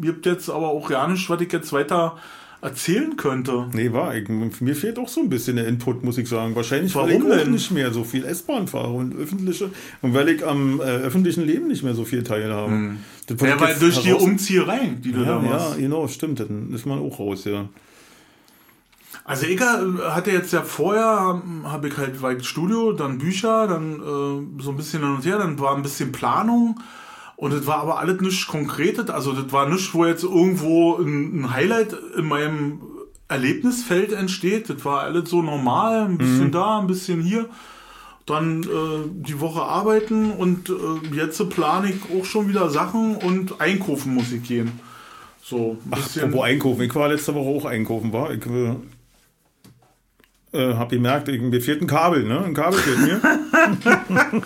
gibt jetzt aber auch gar nicht, was ich jetzt weiter erzählen könnte. Nee, war ich, mir fehlt auch so ein bisschen der Input, muss ich sagen. Wahrscheinlich, weil Warum ich auch denn? nicht mehr so viel S-Bahn fahre und öffentliche und weil ich am äh, öffentlichen Leben nicht mehr so viel teilhabe. Das Ja, ich weil durch die heraus- Umzieherei, die du ja, da ja, machst. genau, stimmt. Dann ist man auch raus, ja. Also ich äh, hatte jetzt ja vorher, habe ich halt ich Studio, dann Bücher, dann äh, so ein bisschen hin und her, dann war ein bisschen Planung und es war aber alles nichts Konkretes, also das war nichts, wo jetzt irgendwo ein, ein Highlight in meinem Erlebnisfeld entsteht, das war alles so normal, ein bisschen da, ein bisschen hier. Dann äh, die Woche arbeiten und äh, jetzt plane ich auch schon wieder Sachen und einkaufen muss ich gehen. So ein bisschen. Apropos einkaufen. Ich war letzte Woche auch einkaufen, war. Ich äh, äh, habe gemerkt, ich, mir fehlt ein Kabel, ne? Ein Kabel fehlt mir.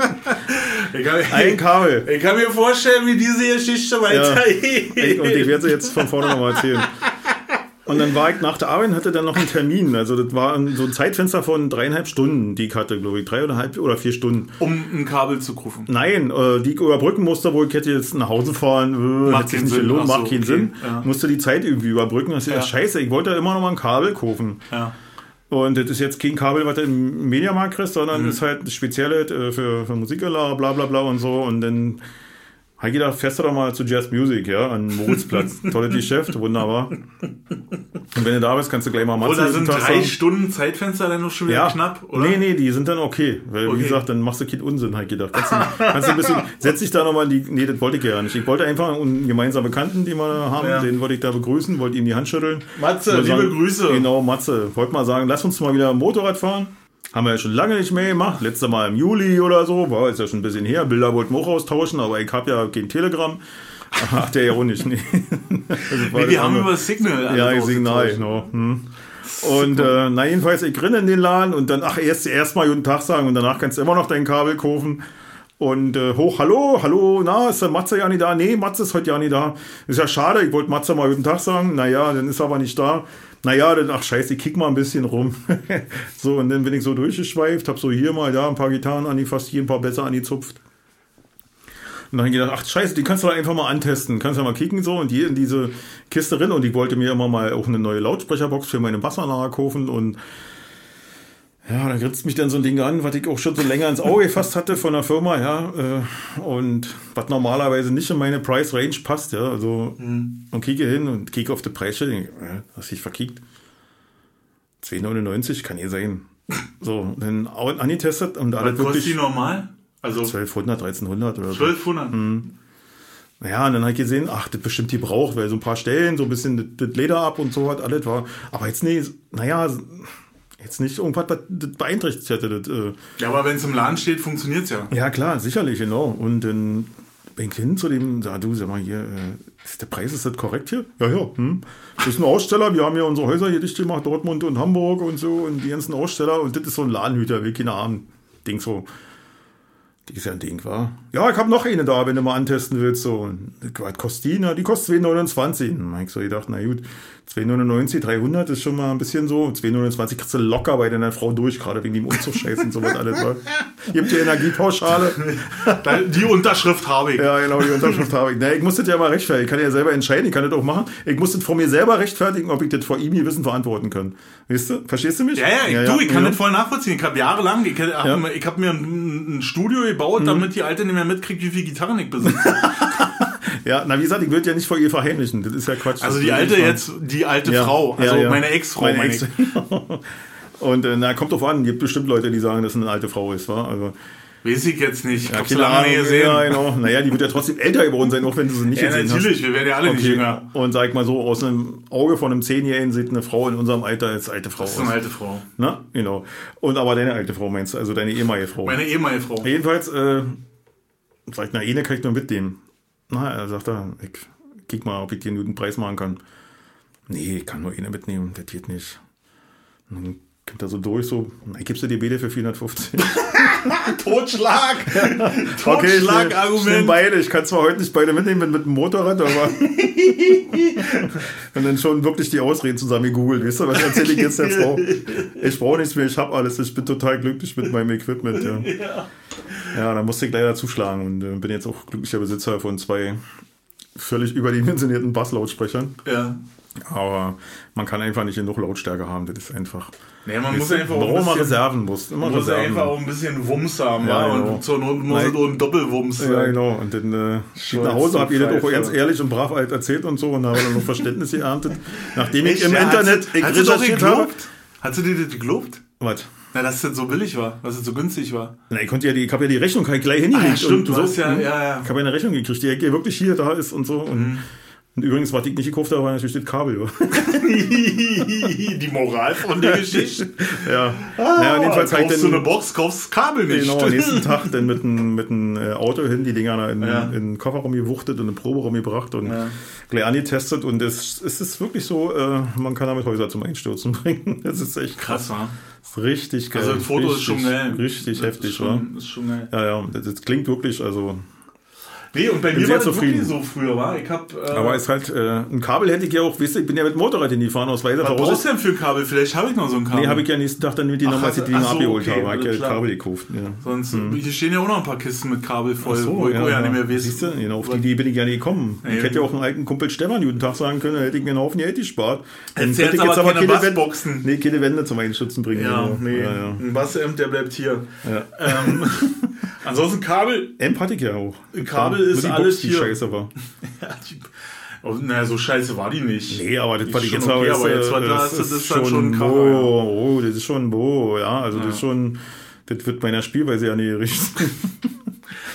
Ich kann, Ein Kabel. Ich kann mir vorstellen, wie diese Geschichte weitergeht. Ich, und ich werde sie jetzt von vorne nochmal erzählen. Und dann war ich nach der Arbeit und hatte dann noch einen Termin. Also das war so ein Zeitfenster von dreieinhalb Stunden, die ich hatte, glaube ich. Drei oder halb oder vier Stunden. Um ein Kabel zu rufen. Nein, äh, die ich überbrücken musste, wo ich hätte jetzt nach Hause fahren, äh, Macht keinen nicht Sinn. gelohnt, Ach so, macht keinen okay. Sinn. Ja. Musste die Zeit irgendwie überbrücken. Das ist ja. Ja. scheiße. Ich wollte immer noch mal ein Kabel kaufen. Ja. Und das ist jetzt kein Kabel, was du im Mediamarkt kriegst, sondern Mhm. ist halt speziell äh, für, für Musikanlage, bla bla bla und so. Und dann habe gedacht, fährst du doch mal zu Jazz Music, ja, an Moritzplatz. Tolles Geschäft, wunderbar. Und wenn du da bist, kannst du gleich mal Matze Oder sind drei. Stunden Zeitfenster dann noch schon wieder Ja, knapp, oder? nee, nee, die sind dann okay. Weil, Okay. wie gesagt, dann machst du keinen Unsinn, halt gedacht. Kannst du, kannst du ein bisschen, setz dich da nochmal in die, nee, das wollte ich ja nicht. Ich wollte einfach einen gemeinsamen Bekannten, den wir haben, Ja. den wollte ich da begrüßen, wollte ihm die Hand schütteln. Matze, liebe sagen, Grüße. Genau, Matze. Wollte mal sagen, lass uns mal wieder Motorrad fahren. Haben wir ja schon lange nicht mehr gemacht. Letzte Mal im Juli oder so. War jetzt ja schon ein bisschen her. Bilder wollten wir auch austauschen, aber ich habe ja kein Telegram. Ach, der ja auch nicht. Nee. War Nee, wir haben über Signal Ja, Signal, genau. Hm. Und äh, na jedenfalls, ich renne in den Laden und dann, ach, erst erstmal guten Tag sagen und danach kannst du immer noch dein Kabel kaufen. Und äh, hoch, hallo, hallo, na, ist der Matze ja nicht da? Nee, Matze ist heute ja nicht da. Ist ja schade, ich wollte Matze mal guten Tag sagen. Naja, dann ist er aber nicht da. Naja, dann, ach scheiße, ich kick mal ein bisschen rum. so, und dann bin ich so durchgeschweift, hab so hier mal da ein paar Gitarren angefasst, hier ein paar besser angezupft. Und dann gedacht, ach scheiße, die kannst du doch einfach mal antesten. Kannst ja mal kicken so und hier in diese Kiste drin. Und ich wollte mir immer mal auch eine neue Lautsprecherbox für meine Bassanlage kaufen. Und ja, dann grinst mich dann so ein Ding an, was ich auch schon so länger ins Auge gefasst hatte von der Firma, ja. äh, Und was normalerweise nicht in meine Price Range passt, ja. Also, und kicke hin und kicke auf die Preise, denke, äh, hast dich verkickt. 2,99 kann hier sein. So, dann angetestet und alles Was kostet die wirklich normal? Also 1200, 1300 oder so. 1200. Mhm. Naja, und dann habe ich gesehen, ach, das bestimmt die braucht, weil so ein paar Stellen, so ein bisschen das, das Leder ab und so hat alles war. Aber jetzt nicht, naja, jetzt nicht irgendwas, beeinträchtigt hätte. Äh, Ja, aber wenn es im Laden steht, funktioniert es ja. ja, klar, sicherlich, genau. Und dann bin ich hin zu dem, sag du, sag mal hier, äh, ist der Preis, ist das korrekt hier? Ja, ja, hm. Das ist ein Aussteller, wir haben ja unsere Häuser hier dicht gemacht, Dortmund und Hamburg und so und die ganzen Aussteller und das ist so ein Ladenhüter, will keine Ahnung, Ding so. Die ist ja ein Ding, war. Ja, ich habe noch eine da, wenn du mal antesten willst. So. Und Was kostet die? Na, die kostet 2,29. Dann hab ich so gedacht, na gut, 2,99, 300 ist schon mal ein bisschen so. 2,29 kriegst du locker bei deiner Frau durch, gerade wegen dem Umzugsscheiß und sowas alles. War. Gibt die Energiepauschale. Die Unterschrift habe ich. Ja, genau, die Unterschrift habe ich. Na, ich muss das ja mal rechtfertigen. Ich kann ja selber entscheiden, ich kann das auch machen. Ich muss das vor mir selber rechtfertigen, ob ich das vor ihm Wissen verantworten kann. Weißt du? Verstehst du mich? Ja, ja, ich, du, ich kann ja. das voll nachvollziehen. Ich habe jahrelang, ich habe Ja. Hab mir ein, ein Studio gebaut, damit die Alte nicht mehr mitkriegt, wie viel Gitarren ich besitze. Ja, na, wie gesagt, ich würde ja nicht vor ihr verheimlichen. Das ist ja Quatsch. Also die alte jetzt, die alte Ja, Frau, also ja, ja. meine Ex-Frau, Meine Ex. Und äh, na, kommt drauf an, gibt bestimmt Leute, die sagen, dass es eine alte Frau ist, wa? Also, Weiß ich jetzt nicht. Ich ja, lange nicht gesehen. Ja, genau. Naja, die wird ja trotzdem älter geworden sein, auch wenn du sie nicht Ja, gesehen natürlich, wir werden ja alle hast. nicht Okay. jünger. Und sag mal so, aus einem Auge von einem Zehnjährigen sieht eine Frau in unserem Alter als alte Frau Das ist eine aus. alte Frau. Na, genau. Und aber deine alte Frau meinst du, also deine ehemalige Frau. Meine ehemalige Frau. Jedenfalls, äh, sagt, na, eine kann ich nur mitnehmen. Na, er sagt er, ich kick mal, ob ich dir einen guten Preis machen kann. Nee, ich kann nur eine mitnehmen, das geht nicht. Und dann kommt er so durch, so, gibst du dir beide für 450. Totschlag! Okay, ich Totschlagargument. beide. Ich kann zwar heute nicht beide mitnehmen bin mit dem Motorrad, aber. und dann schon wirklich die Ausreden zusammen gegoogelt. Weißt du, was erzähle ich jetzt der Frau? Ich brauche nichts mehr, ich habe alles. Ich bin total glücklich mit meinem Equipment. Ja, ja. ja dann musste ich leider zuschlagen und äh, bin jetzt auch glücklicher Besitzer von zwei völlig überdimensionierten Basslautsprechern. ja. Aber man kann einfach nicht genug Lautstärke haben. Das ist einfach. Nee, man muss einfach Warum ein man Reserven muss? Immer man muss Reserven. einfach auch ein bisschen Wumms haben. Ja, Ja, genau. Und zur Not muss es auch ein Doppelwumms Ja, genau. Und dann äh, nach Hause, hab ihr das auch ganz ehrlich und brav alt erzählt und so und habe dann noch Verständnis geerntet. Nachdem ich Echt? im Ja, Internet hat, ich hat sie doch recherchiert habe. geglaubt? Hat sie dir das geglaubt? Was? Na, dass das so billig war, dass es so günstig war. Na, ich konnte ja die, ich habe ja die Rechnung gleich hingelegt. Ah, ja, stimmt, und du hast ja- hm. ja, ja. Ich habe ja eine Rechnung gekriegt, die wirklich hier da ist und so. Und, und übrigens, was ich nicht gekauft habe, war natürlich das Kabel. Die Moral von der Geschichte. ja. ja, jedenfalls habe ich kaufst du eine dann Box, kaufst Kabel nicht. genau, am nächsten Tag dann mit einem mit einem, äh, Auto hin, die Dinger in, Ja. in den Kofferraum gewuchtet und in den Proberaum gebracht und Ja. gleich angetestet. Und es, es ist wirklich so, äh, man kann damit Häuser zum Einstürzen bringen. Das ist echt krass. Krass, wa? Das ist richtig geil. Also das Foto ist richtig, schon geil. Richtig Das heftig, ist wa? schon, ist schon geil. Ja, ja, das, das klingt wirklich, also Nee, und bei Bin mir war das zufrieden. wirklich so früher, war. Ich hab, äh, Aber ist halt, äh, ein Kabel hätte ich ja auch, wisst ihr, ich bin ja mit Motorrad in die fahren aus Weiter was brauchst du denn für Kabel? Vielleicht habe ich noch so ein Kabel. Nee, habe ich ja nächsten Tag dann mit die Ach, nochmal du- die so, abgeholt okay, habe. Ich ja das klar. Kabel gekauft. Ja. Sonst, hier stehen ja auch noch ein paar Kisten mit Kabel voll, wo ich ja, auch ja, ja. nicht mehr weiß. Siehst du, genau, auf die Idee bin ich ja nicht gekommen. Ich hätte ja auch einen alten Kumpel Stefan jeden Tag sagen können, dann hätte ich mir einen Haufen Geld gespart. Dann könnte ich aber keine Wände- Bassboxen. Nee, keine Wände zum Einschützen bringen. Ja, genau. nee, ein Bassamp, der bleibt hier. Ähm, ansonsten Kabel, Amp hatte ich ja auch. Kabel Nur ist die alles Box, die hier. scheiße war. ja, die, oh, naja, so scheiße war die nicht. Nee, aber das, Die ich schon jetzt okay, aber jetzt äh, war das- das das ist ist halt schon ein Bo, ja. oh, das ist schon Bo, ja, also das ist schon, das wird meiner Spielweise ja nicht richtig.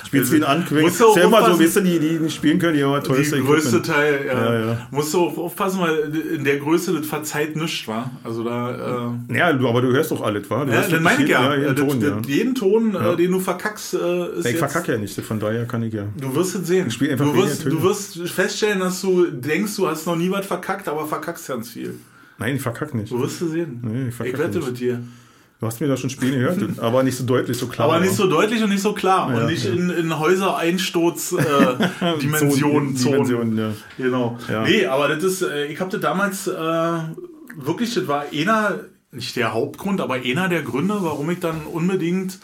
Spielst. Musst du auch Ist ja immer so, weißt du, die, die nicht spielen können, die haben Die teuerste größte. Teil, ja. Ja, ja. Musst du auch aufpassen, weil in der Größe das verzeiht nichts, war. Also da, äh, Ja, aber du hörst doch alles, wa? Du ja, dann wirklich meine ich ja. jeden, das, Ton, das, jeden Ton, äh, den du verkackst, äh, ist Ich verkacke ja nicht, von daher kann ich ja. Du wirst es sehen. spiel einfach du, wirst, du wirst feststellen, dass du denkst, du hast noch nie was verkackt, aber verkackst ganz viel. Nein, ich verkacke nicht. Du wirst es sehen. Nee, ich ich wette nicht. mit dir. Du hast mir da schon Spiele gehört, aber nicht so deutlich, so klar. Aber nicht so deutlich und nicht so klar. Ja, und nicht ja. in, in Häuser-Einsturz-Dimensionen. Zonen, Dimensionen, ja. Genau. Ja. Nee, aber das ist, äh, ich habe das damals äh, wirklich, das war einer, nicht der Hauptgrund, aber einer der Gründe, warum ich dann unbedingt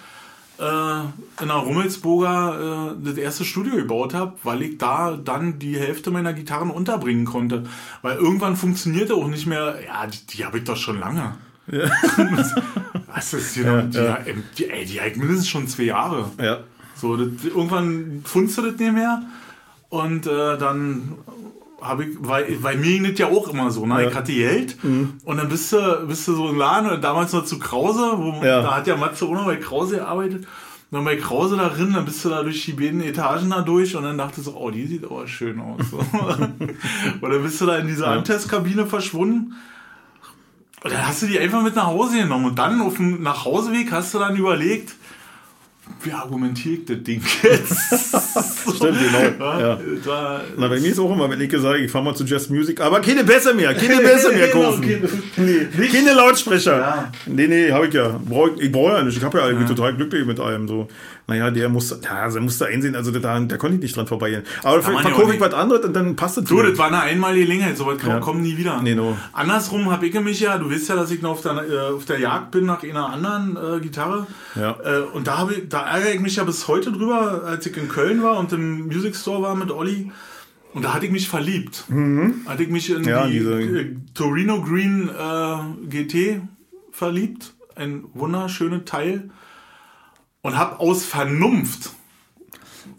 äh, in der Rummelsburger äh, das erste Studio gebaut habe, weil ich da dann die Hälfte meiner Gitarren unterbringen konnte. Weil irgendwann funktionierte auch nicht mehr, ja, die, die habe ich doch schon lange. Was ist die, Ja, die, ja. die, ey, die ich mindestens schon zwei Jahre. Ja. So, das, irgendwann fundst du das nicht mehr. Und äh, dann habe ich, weil, weil mir ging das ja auch immer so, ne? Ja. Ich hatte Geld und dann bist du, bist du so im Laden oder damals noch zu Krause, wo Ja. da hat ja Matze auch noch bei Krause gearbeitet. Und dann bei Krause da drin, dann bist du da durch die beiden Etagen da durch und dann dachte ich so, oh, die sieht aber schön aus. So. und dann bist du da in diese Antestkabine verschwunden. Und dann hast du die einfach mit nach Hause genommen. Und dann auf dem Nachhauseweg hast du dann überlegt, wie argumentiere ich das Ding jetzt? Stimmt, genau. Ja. war- Na, bei mir ist auch immer, wenn ich gesagt ich fahre mal zu Just Music, aber keine besser mehr, keine besser mehr Genau, kaufen. keine- Nee, keine Lautsprecher. Ja. Nee, nee, habe ich ja. Brauch, ich brauche ja nicht. Ich habe ja irgendwie total glücklich mit allem. So. Naja, der musste, ja, also er musste einsehen, also da, da konnte ich nicht dran vorbeigehen. Aber auch ich was anderes und dann passt es Du, das war eine einmalige Gelegenheit, so weit Ja. kommen nie wieder. Nee, no. Andersrum habe ich mich ja, du weißt ja, dass ich noch auf der, äh, auf der Jagd bin nach einer anderen äh, Gitarre. Ja. Äh, und da, habe ich, da ärgere ich mich ja bis heute drüber, als ich in Köln war und im Music Store war mit Olli. Und da hatte ich mich verliebt. Hatte ich mich in Mhm. Ja, die diese- äh, Torino Green äh, GT verliebt. Ein wunderschönes Teil. Und habe aus Vernunft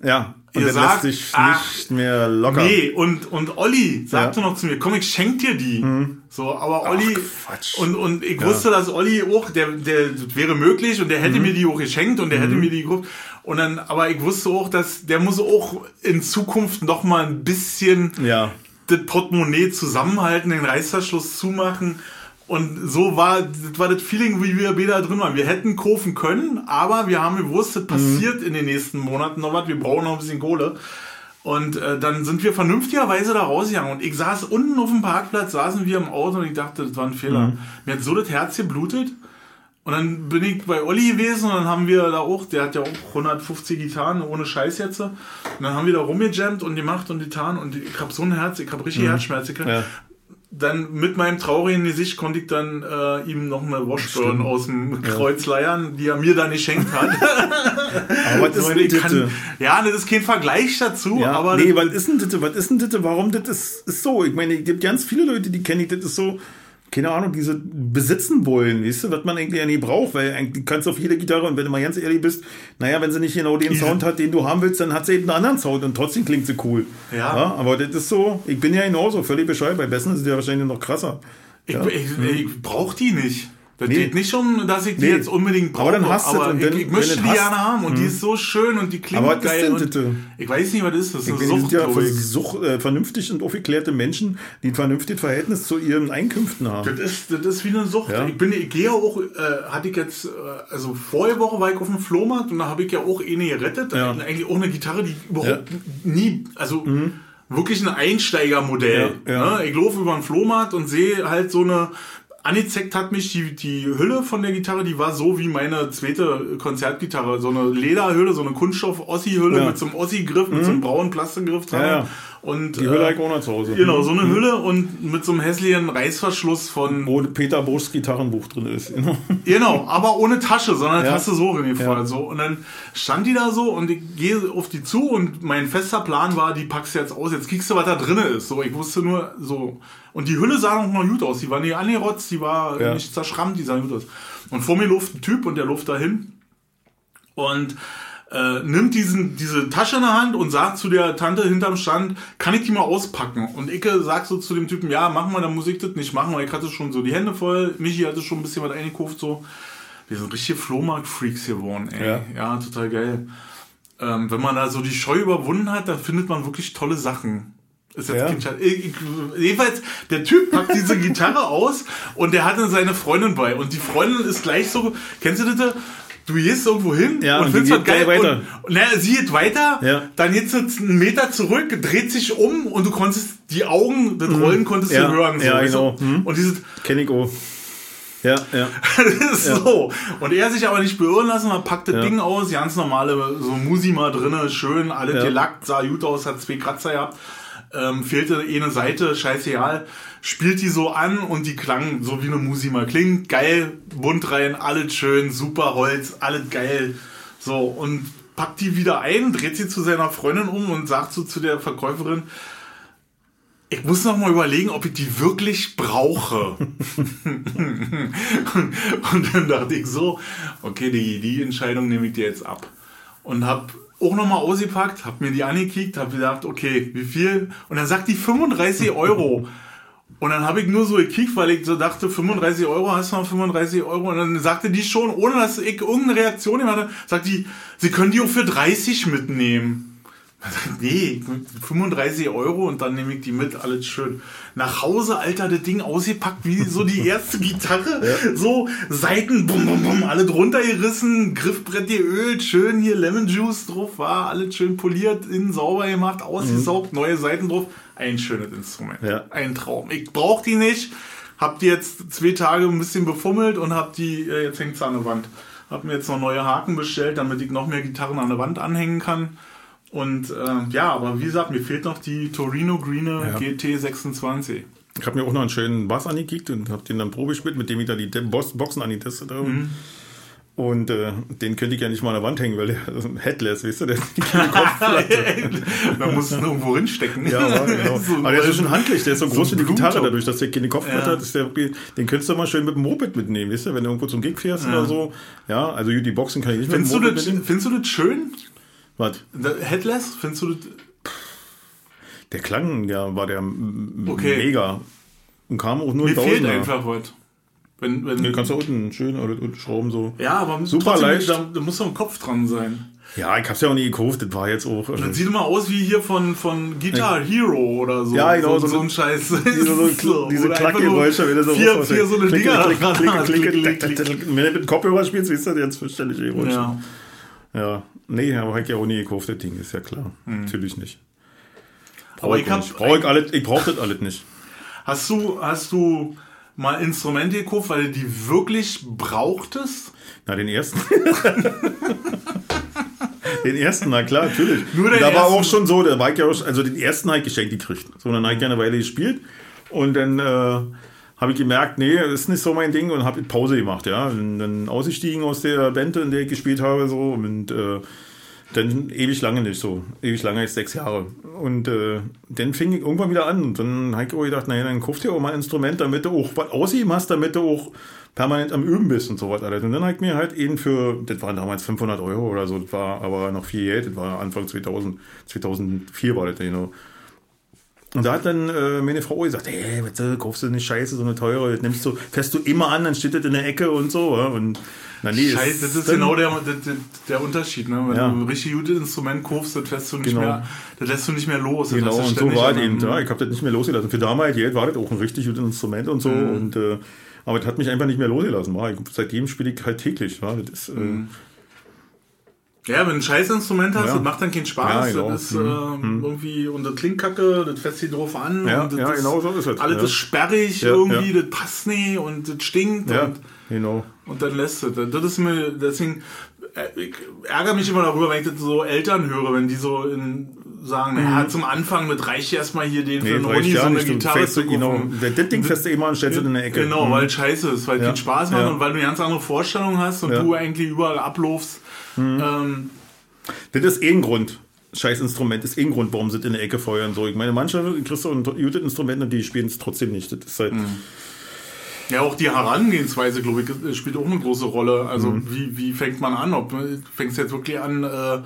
ja, und Ihr sagt, lässt sich ach, nicht mehr locker. Nee, und, und Olli sagte Ja. Mhm. noch zu mir, komm, ich schenk dir die. So, aber Olli, Quatsch. und, und ich wusste, dass Olli auch, der, der wäre möglich und der Mhm. hätte mir die auch geschenkt und der hätte mir die gekauft. Und dann, aber ich wusste auch, dass der muss auch in Zukunft noch mal ein bisschen Ja. das Portemonnaie zusammenhalten, den Reißverschluss zumachen. Und so war, das war das Feeling, wie wir da drin waren. Wir hätten kaufen können, aber wir haben gewusst, das passiert in den nächsten Monaten noch was. Wir brauchen noch ein bisschen Kohle. Und äh, dann sind wir vernünftigerweise da rausgegangen. Und ich saß unten auf dem Parkplatz, saßen wir im Auto und ich dachte, das war ein Fehler. Mir hat so das Herz geblutet. Und dann bin ich bei Olli gewesen und dann haben wir da auch, der hat ja auch 150 Gitarren, ohne Scheiß jetzt. Und dann haben wir da rumgejammt und gemacht und getan und ich hab so ein Herz, ich hab richtig Herzschmerz gekriegt. Ja. Dann mit meinem traurigen Gesicht konnte ich dann äh, ihm noch eine Washburn aus dem Kreuz leiern, die er mir dann geschenkt hat. Aber was ist denn ja, das ist kein Vergleich dazu, Ja, aber nee, was ist denn das? Was ist denn das? Warum das ist, ist so? Ich meine, es gibt ganz viele Leute, die kenne ich, das ist so, keine Ahnung, diese besitzen wollen, weißt du, was man eigentlich ja nie braucht, weil eigentlich kannst du auf jede Gitarre und wenn du mal ganz ehrlich bist, naja, wenn sie nicht genau den Diese- Sound hat, den du haben willst, dann hat sie eben einen anderen Sound und trotzdem klingt sie cool. Ja. aber das ist so, ich bin ja genauso, völlig bescheuert, bei Besten ist es ja wahrscheinlich noch krasser. ich, Ja. ich, ich brauche die nicht. Das Nee. geht nicht um, dass ich die Nee. jetzt unbedingt brauche, Aber dann hast du und ich, ich möchte die gerne haben und die ist so schön und die klingt Aber was ist geil. denn und das? ich weiß nicht, was das ist. Das ist Ich eine Sucht, ja. Versuch, äh, vernünftig und aufgeklärte Menschen, die ein vernünftiges Verhältnis zu ihren Einkünften haben. Das ist, das ist wie eine Sucht. Ja. Ich bin, ich gehe auch, äh, hatte ich jetzt, äh, also vorige Woche war ich auf dem Flohmarkt und da habe ich ja auch eine gerettet. Ja. Eigentlich auch eine Gitarre, die überhaupt nie, also wirklich ein Einsteigermodell. Ja, ja. Ne? Ich laufe über den Flohmarkt und sehe halt so eine angezeckt hat mich die, die Hülle von der Gitarre, die war so wie meine zweite Konzertgitarre. So eine Lederhülle, so eine Kunststoff-Ossi-Hülle Ja. mit so einem Ossi-Griff, mit so einem braunen Plastikgriff dran. Ja, ja. Und, Die Hülle äh, ich auch noch zu Hause. Genau, so eine Hülle und mit so einem hässlichen Reißverschluss von. Wo Peter Boschs Gitarrenbuch drin ist. Genau, aber ohne Tasche, sondern Ja. Taste so reingefallen. Ja. So. Und dann stand die da so und ich gehe auf die zu und mein fester Plan war, die packst du jetzt aus, jetzt kriegst du, was da drin ist. So, ich wusste nur so. Und die Hülle sah noch mal gut aus. Die war nicht angerotzt, die war Ja. nicht zerschrammt, die sah gut aus. Und vor mir luft ein Typ und der luft dahin und äh, nimmt diesen, diese Tasche in der Hand und sagt zu der Tante hinterm Stand, kann ich die mal auspacken? Und Icke sagt so zu dem Typen, ja, machen wir, dann muss ich das nicht machen, weil ich hatte schon so die Hände voll. Michi hatte schon ein bisschen was eingekauft, so. Wir sind richtige Flohmarkt-Freaks geworden, ey. Ja. Ja, total geil. Ähm, wenn man da so die Scheu überwunden hat, dann findet man wirklich tolle Sachen. Ist jetzt Ja. Kindheit. Jedenfalls, der Typ packt diese Gitarre aus und der hatte seine Freundin bei. Und die Freundin ist gleich so, kennst du das? Du gehst irgendwo hin Ja, und findest was geil. weiter. Und, naja, sie geht weiter, Ja. dann geht sie einen Meter zurück, dreht sich um und du konntest die Augen, das Rollen konntest Mhm. Ja. du hören. So, Ja, genau. Mhm. Und dieses, Kenn ich auch. Ja, ja. so. Und er sich aber nicht beirren lassen, er packt das Ja. Ding aus, ganz normale, so Musima drinne, schön, alles gelackt, sah gut aus, hat zwei Kratzer gehabt. Ähm, fehlte eine Seite, scheißegal. Spielt die so an und die klang so wie eine Musima. Klingt geil, bunt rein, alles schön, super Holz, alles geil. So, und packt die wieder ein, dreht sie zu seiner Freundin um und sagt so zu der Verkäuferin, ich muss noch mal überlegen, ob ich die wirklich brauche. und, und dann dachte ich so, okay, die, die Entscheidung nehme ich dir jetzt ab. Und hab auch noch mal ausgepackt, hab mir die angekickt, hab gedacht, okay, wie viel? Und dann sagt die 35 Euro. Und dann habe ich nur so gekickt, weil ich so dachte, 35 Euro, hast du noch 35 Euro? Und dann sagte die schon, ohne dass ich irgendeine Reaktion hatte, sagt die, sie können die auch für 30 mitnehmen. Nee, 35 Euro und dann nehme ich die mit, alles schön. Nach Hause, Alter, das Ding ausgepackt wie so die erste Gitarre. So Seiten, bum, bum, bum, alle drunter gerissen, Griffbrett geölt, schön hier Lemon Juice drauf war, alles schön poliert, innen sauber gemacht, ausgesaugt, neue Seiten drauf. Ein schönes Instrument. Ja. Ein Traum. Ich brauche die nicht. Hab die jetzt zwei Tage ein bisschen befummelt und hab die, äh, jetzt hängt sie an der Wand. Hab mir jetzt noch neue Haken bestellt, damit ich noch mehr Gitarren an der Wand anhängen kann. Und äh, ja, aber wie gesagt, mir fehlt noch die Torino Greene Ja. GT26. Ich habe mir auch noch einen schönen Bass angekickt und habe den dann Probe gespielt, mit dem ich da die De- Boxen angetestet habe. Mhm. Und äh, den könnte ich ja nicht mal an der Wand hängen, weil der ist ein Headless, weißt du, der hat keine Kopfplatte. da musst du ihn irgendwo hinstecken. Ja, genau. So Aber der ist schon handlich, der ist so so groß wie die Gitarre, dadurch, dass der keine Kopfplatte Ja. hat, ist der, den könntest du mal schön mit dem Moped mitnehmen, weißt du, wenn du irgendwo zum Gig fährst oder so. Ja, also die Boxen kann ich nicht Findest du, mit dem das, Moped mitnehmen. findest du das schön? Was? Headless? Findest du das? Der Klang, ja, war der Okay. mega. Und kam auch nur Mir fehlt Tausender. einfach was. Wenn, wenn, Nee, kannst du unten schön oder unten schrauben so. ja, aber Super trotzdem, leicht. Da, da muss doch ein Kopf dran sein. Ja, ich hab's ja auch nie gekauft, das war jetzt auch. Also, Das sieht immer aus wie hier von, von Guitar Hero oder so. Ja, genau, So, so so ein Scheiß. diese so, So, diese Klackgeräusche, wenn du so vier, vier so eine Dinger klick, dran klick, hast. klick, Klick, klick, klick, klick, klick. Wenn du mit dem Kopfhörer spielst, siehst du das jetzt verständlich eh. Ja. Ja. Nee, aber ich ja auch nie gekauft, das Ding, ist ja klar. Natürlich nicht. Aber Brauch ich ich, hab- nicht. Brauch ich, alles, ich brauch das alles nicht. Hast du, hast du mal Instrumente gekauft, weil du die wirklich brauchtest? Na, den ersten. den ersten, na klar, natürlich. Nur den da war auch schon so, der war ich ja auch, also den ersten habe ich geschenkt gekriegt. So, dann habe ich ja eine Weile gespielt und dann äh, habe ich gemerkt, nee, das ist nicht so mein Ding und habe Pause gemacht, ja. Und dann ausgestiegen aus der Band, in der ich gespielt habe, so und äh, dann ewig lange nicht so. Ewig lange ist sechs Jahre. Und äh, dann fing ich irgendwann wieder an. Und dann habe ich auch gedacht, naja, dann kauf dir auch mal ein Instrument, damit du auch was ausheben hast, damit du auch permanent am Üben bist und so alles. Und dann habe ich mir halt eben für, das waren damals 500 Euro oder so, das war aber noch viel Geld, das war Anfang 2000, 2004 war das, genau. Und da hat dann äh, meine Frau gesagt, hey, äh, kaufst du nicht Scheiße, so eine teure, das nimmst du, fährst du immer an, dann steht das in der Ecke und so. Ja? Und na, nee, Scheiße, das ist genau der, der, der- Unterschied. Ne? Wenn Ja. du ein richtig gutes Instrument kaufst, das lässt du nicht, Genau. mehr, das lässt du nicht mehr los. Genau, und so war es eben. Ja, ich habe das nicht mehr losgelassen. Für damals Geld war das auch ein richtig gutes Instrument und so. Mhm. Und, äh, aber das hat mich einfach nicht mehr losgelassen. Ich, seitdem spiele ich halt täglich. Ja. Das ist, äh, Mhm. Ja, wenn du ein Scheißinstrument hast, Ja. das macht dann keinen Spaß. Ja, genau. Das ist äh, irgendwie, und das klingt kacke, das fässt sich drauf an. Ja, und das ja, genau so ist es, Alles ist sperrig irgendwie, das passt nicht und das stinkt. Und, genau. und dann lässt es. Das ist mir, deswegen äh, ich ärgere mich immer darüber, wenn ich das so Eltern höre, wenn die so in, sagen, naja, zum Anfang mit reicht erstmal hier den Mhm. Nee, für reicht Ronny so eine. Du Gitarre zu du, genau, wenn das Ding du immer und stellst es in der Ecke. Genau, Mhm. weil es scheiße ist, weil es Ja. keinen Spaß macht Ja. und weil du eine ganz andere Vorstellung hast und Ja. Mhm. du eigentlich überall ablaufst. Ähm, Das ist eh ein Grund. Scheiß Instrument ist eh ein Grund, warum sie in der Ecke feuern. So, ich meine, manche kriegst du ein gutes Instrument und die spielen es trotzdem nicht. Das ist halt, Mhm. Ja, auch die Herangehensweise, glaube ich, spielt auch eine große Rolle. Also Mhm. wie, wie fängt man an? Ob fängst du jetzt wirklich an, äh,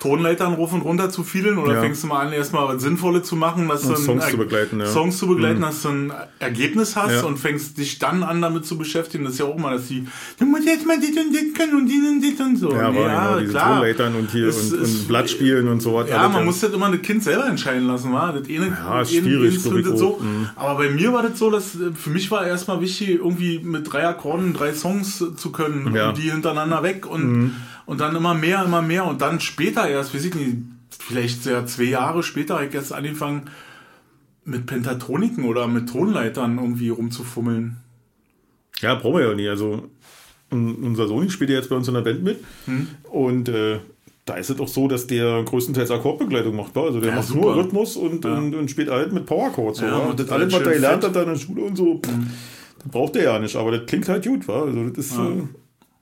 Tonleitern rauf und runter zu fiedeln oder Ja. fängst du mal an, erstmal was Sinnvolles zu machen, dass Und du Songs zu begleiten, ja. Mhm. Songs zu begleiten, dass du ein Ergebnis hast Ja. und fängst dich dann an, damit zu beschäftigen. Das ist ja auch mal, dass die, du musst jetzt mal dit und dit können und dit und dit und so. ja, aber genau, diese Tonleitern und hier Es und, und Blatt spielen und so was. Ja, man muss das immer das Kind selber entscheiden lassen, war. Das eine, Ja, ist eine- schwierig, ich findet auch. so. Mhm. Aber bei mir war das so, dass äh, für mich war erstmal wichtig, irgendwie mit drei Akkorden drei Songs zu können Ja. Mhm. und die hintereinander weg und, und dann immer mehr, immer mehr und dann später erst, weiß ich nicht, vielleicht ja zwei Jahre später habe ich erst angefangen mit Pentatoniken oder mit Tonleitern irgendwie rumzufummeln. Ja, brauchen wir ja nie. Also un- unser Sohn spielt ja jetzt bei uns in der Band mit Hm. und äh, da ist es auch so, dass der größtenteils Akkordbegleitung macht. wa? Also der Ja, macht super. nur Rhythmus und, und, und spielt halt mit Powerchords. Ja, und das alles, halt was er gelernt hat in der Schule und so, pff, das braucht er ja nicht. Aber das klingt halt gut, wa? Also das ist äh,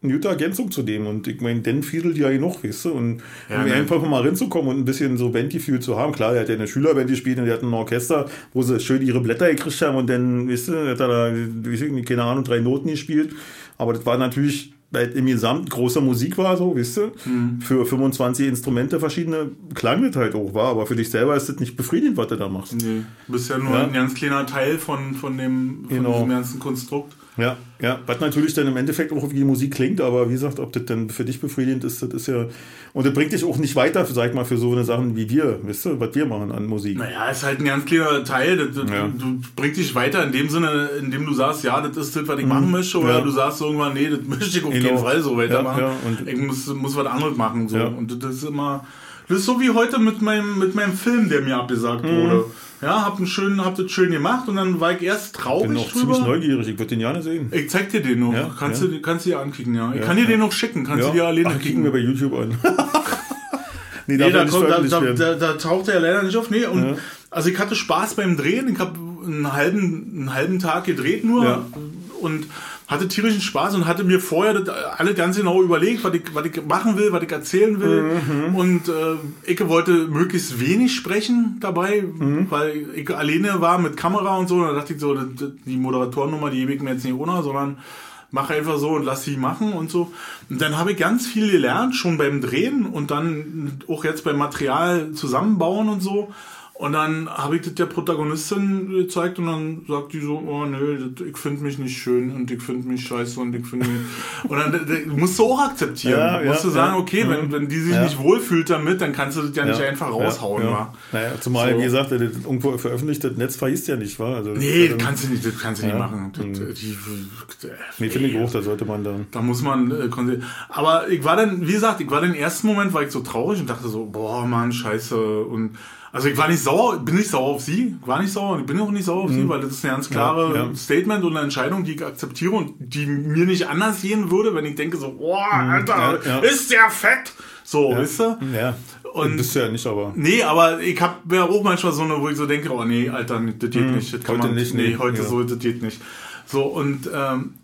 eine gute Ergänzung zu dem. Und ich meine, den fiedelt ja genug, weißt du? Und Ja, um ne. einfach mal reinzukommen und ein bisschen so Bandgefühl zu haben. Klar, er hat ja eine Schülerband gespielt und die hatten ein Orchester, wo sie schön ihre Blätter gekriegt haben und dann, weißt du, hat er da, weiß ich nicht, keine Ahnung, drei Noten gespielt. Aber das war natürlich, weil im Gesamt großer Musik war, so, weißt du, Mhm. für 25 Instrumente verschiedene klang das halt auch, war. Aber für dich selber ist das nicht befriedigend, was du da machst. Nee, du bist ja nur Ja. ein ganz kleiner Teil von, von, dem, von Genau. diesem ganzen Konstrukt. Ja, ja, was natürlich dann im Endeffekt auch wie die Musik klingt, aber wie gesagt, ob das dann für dich befriedigend ist, das ist ja. Und das bringt dich auch nicht weiter, sag ich mal, für so eine Sachen wie wir, weißt du, was wir machen an Musik. Naja, ist halt ein ganz kleiner Teil. Das, das, Ja. Du bringt dich weiter in dem Sinne, in dem du sagst, ja, das ist das, was ich machen möchte, oder Mhm. Ja. du sagst irgendwann, nee, das möchte ich auf Genau. jeden Fall so weitermachen. Ja, ja, und- ich muss, muss was anderes machen. So. Ja. Und das ist immer. Das ist so wie heute mit meinem, mit meinem Film, der mir abgesagt Mhm. wurde. Ja, hab, einen schönen, hab das schön gemacht und dann war ich erst Ich bin traurig noch ziemlich drüber. neugierig, ich würde den gerne sehen. Ich zeig dir den noch. Ja, kannst, ja. Du, kannst du dir ankicken, ja. Ich Ja, kann dir den noch schicken. Kannst du dir alleine Ach, kicken kicken. wir bei YouTube an. nee, Nee, da, kommt, da, da, da, da taucht er ja leider nicht auf. Nee, und also ich hatte Spaß beim Drehen. Ich habe einen halben, einen halben Tag gedreht nur Ja. und hatte tierischen Spaß und hatte mir vorher das alle ganz genau überlegt, was ich, was ich machen will, was ich erzählen will. Mhm. Und äh, ich wollte möglichst wenig sprechen dabei, Mhm. weil ich alleine war mit Kamera und so. Und da dachte ich so, die Moderatorennummer, die hebe ich mir jetzt nicht ohne, sondern mach einfach so und lass sie machen und so. Und dann habe ich ganz viel gelernt, schon beim Drehen und dann auch jetzt beim Material zusammenbauen und so. Und dann habe ich das der Protagonistin gezeigt und dann sagt die so, oh nö, das, ich finde mich nicht schön und ich finde mich scheiße und ich finde mich... Und dann das musst du auch akzeptieren. Ja, ja, musst du sagen, ja. okay, wenn, wenn die sich Ja. nicht wohlfühlt damit, dann kannst du das ja, nicht einfach raushauen. Ja, wa? ja. Naja, zumal, So. wie gesagt, das irgendwo veröffentlicht, das Netz verhießt ja nicht, wa? Also, Nee, das kannst du nicht, das kannst du nicht Ja. machen. Das, Mhm. die, Nee, finde ich auch, da sollte man dann. Da muss man äh, Aber ich war dann, wie gesagt, ich war den ersten Moment, war ich so traurig und dachte so, boah, Mann, scheiße. Und also ich war nicht sauer, bin nicht sauer auf sie, war nicht sauer und ich bin auch nicht sauer auf sie, weil das ist ein ganz klare Mhm. Ja, ja. Statement und eine Entscheidung, die ich akzeptiere und die mir nicht anders gehen würde, wenn ich denke so, boah, Alter, Mhm. ja, ja. ist der fett. So, Ja. weißt du? Ja. Und- bist du ja nicht, aber. Nee, aber ich habe ja auch manchmal so eine, wo ich so denke, oh nee, Alter, das geht nicht. Das kann Mhm. heute man, nicht, nee, nee, heute so, das geht nicht. So, und ähm,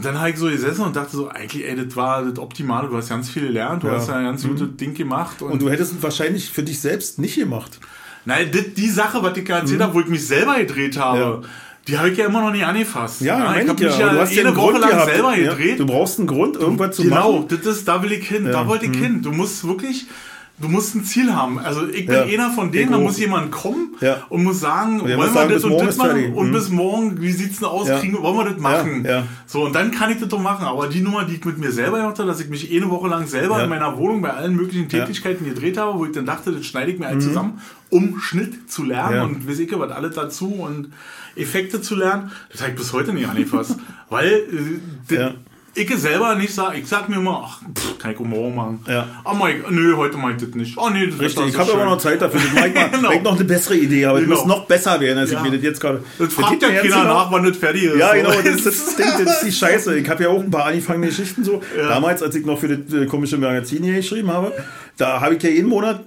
dann habe ich so gesessen und dachte so, eigentlich, ey, das war das Optimale. Du hast ganz viel gelernt, du Ja. Mhm. hast ja ein ganz gutes Ding gemacht. Und, Und du hättest es wahrscheinlich für dich selbst nicht gemacht. Nein, das, die Sache, was ich gerade erzählt habe, wo ich mich selber gedreht habe, Mhm. Ja. die habe ich ja immer noch nicht angefasst. Ja, ich meine habe ich mich ja. ja, du hast ja eine Woche Grund lang gehabt. selber ja. gedreht. Du brauchst einen Grund, irgendwas zu genau, machen. das ist, da will ich hin, da Ja. Mhm. wollte ich hin. Du musst wirklich, du musst ein Ziel haben. Also ich bin Ja. einer von denen, da muss jemand kommen Ja. und muss sagen, der wollen muss wir sagen, das und das machen und Mhm. bis morgen, wie sieht's denn aus, Ja. kriegen, wollen wir das machen? So, und dann kann ich das doch machen. Aber die Nummer, die ich mit mir selber habe, dass ich mich eh eine Woche lang selber in meiner Wohnung bei allen möglichen. Tätigkeiten gedreht habe, wo ich dann dachte, das schneide ich mir halt zusammen, um Schnitt zu lernen und weiß ich was alles dazu und Effekte zu lernen, das habe ich bis heute nicht angefasst. Weil äh. Ich selber nicht sage, ich sag mir immer, ach, pff, kann ich morgen machen. Ja. Oh mein, nö, heute mach ich das nicht. Oh nee, das Richtig, ist ich habe immer noch Zeit dafür. Ich mal, Genau. noch eine bessere Idee habe. Genau. Ich muss noch besser werden, als Ja. ich mir das jetzt gerade. Das fragt ja keiner nach, wann das fertig ist. Ja, genau, das, das, Ding, das ist die Scheiße. Ich habe ja auch ein paar angefangene Geschichten so. Damals, als ich noch für das äh, komische Magazin hier geschrieben habe, da habe ich ja jeden Monat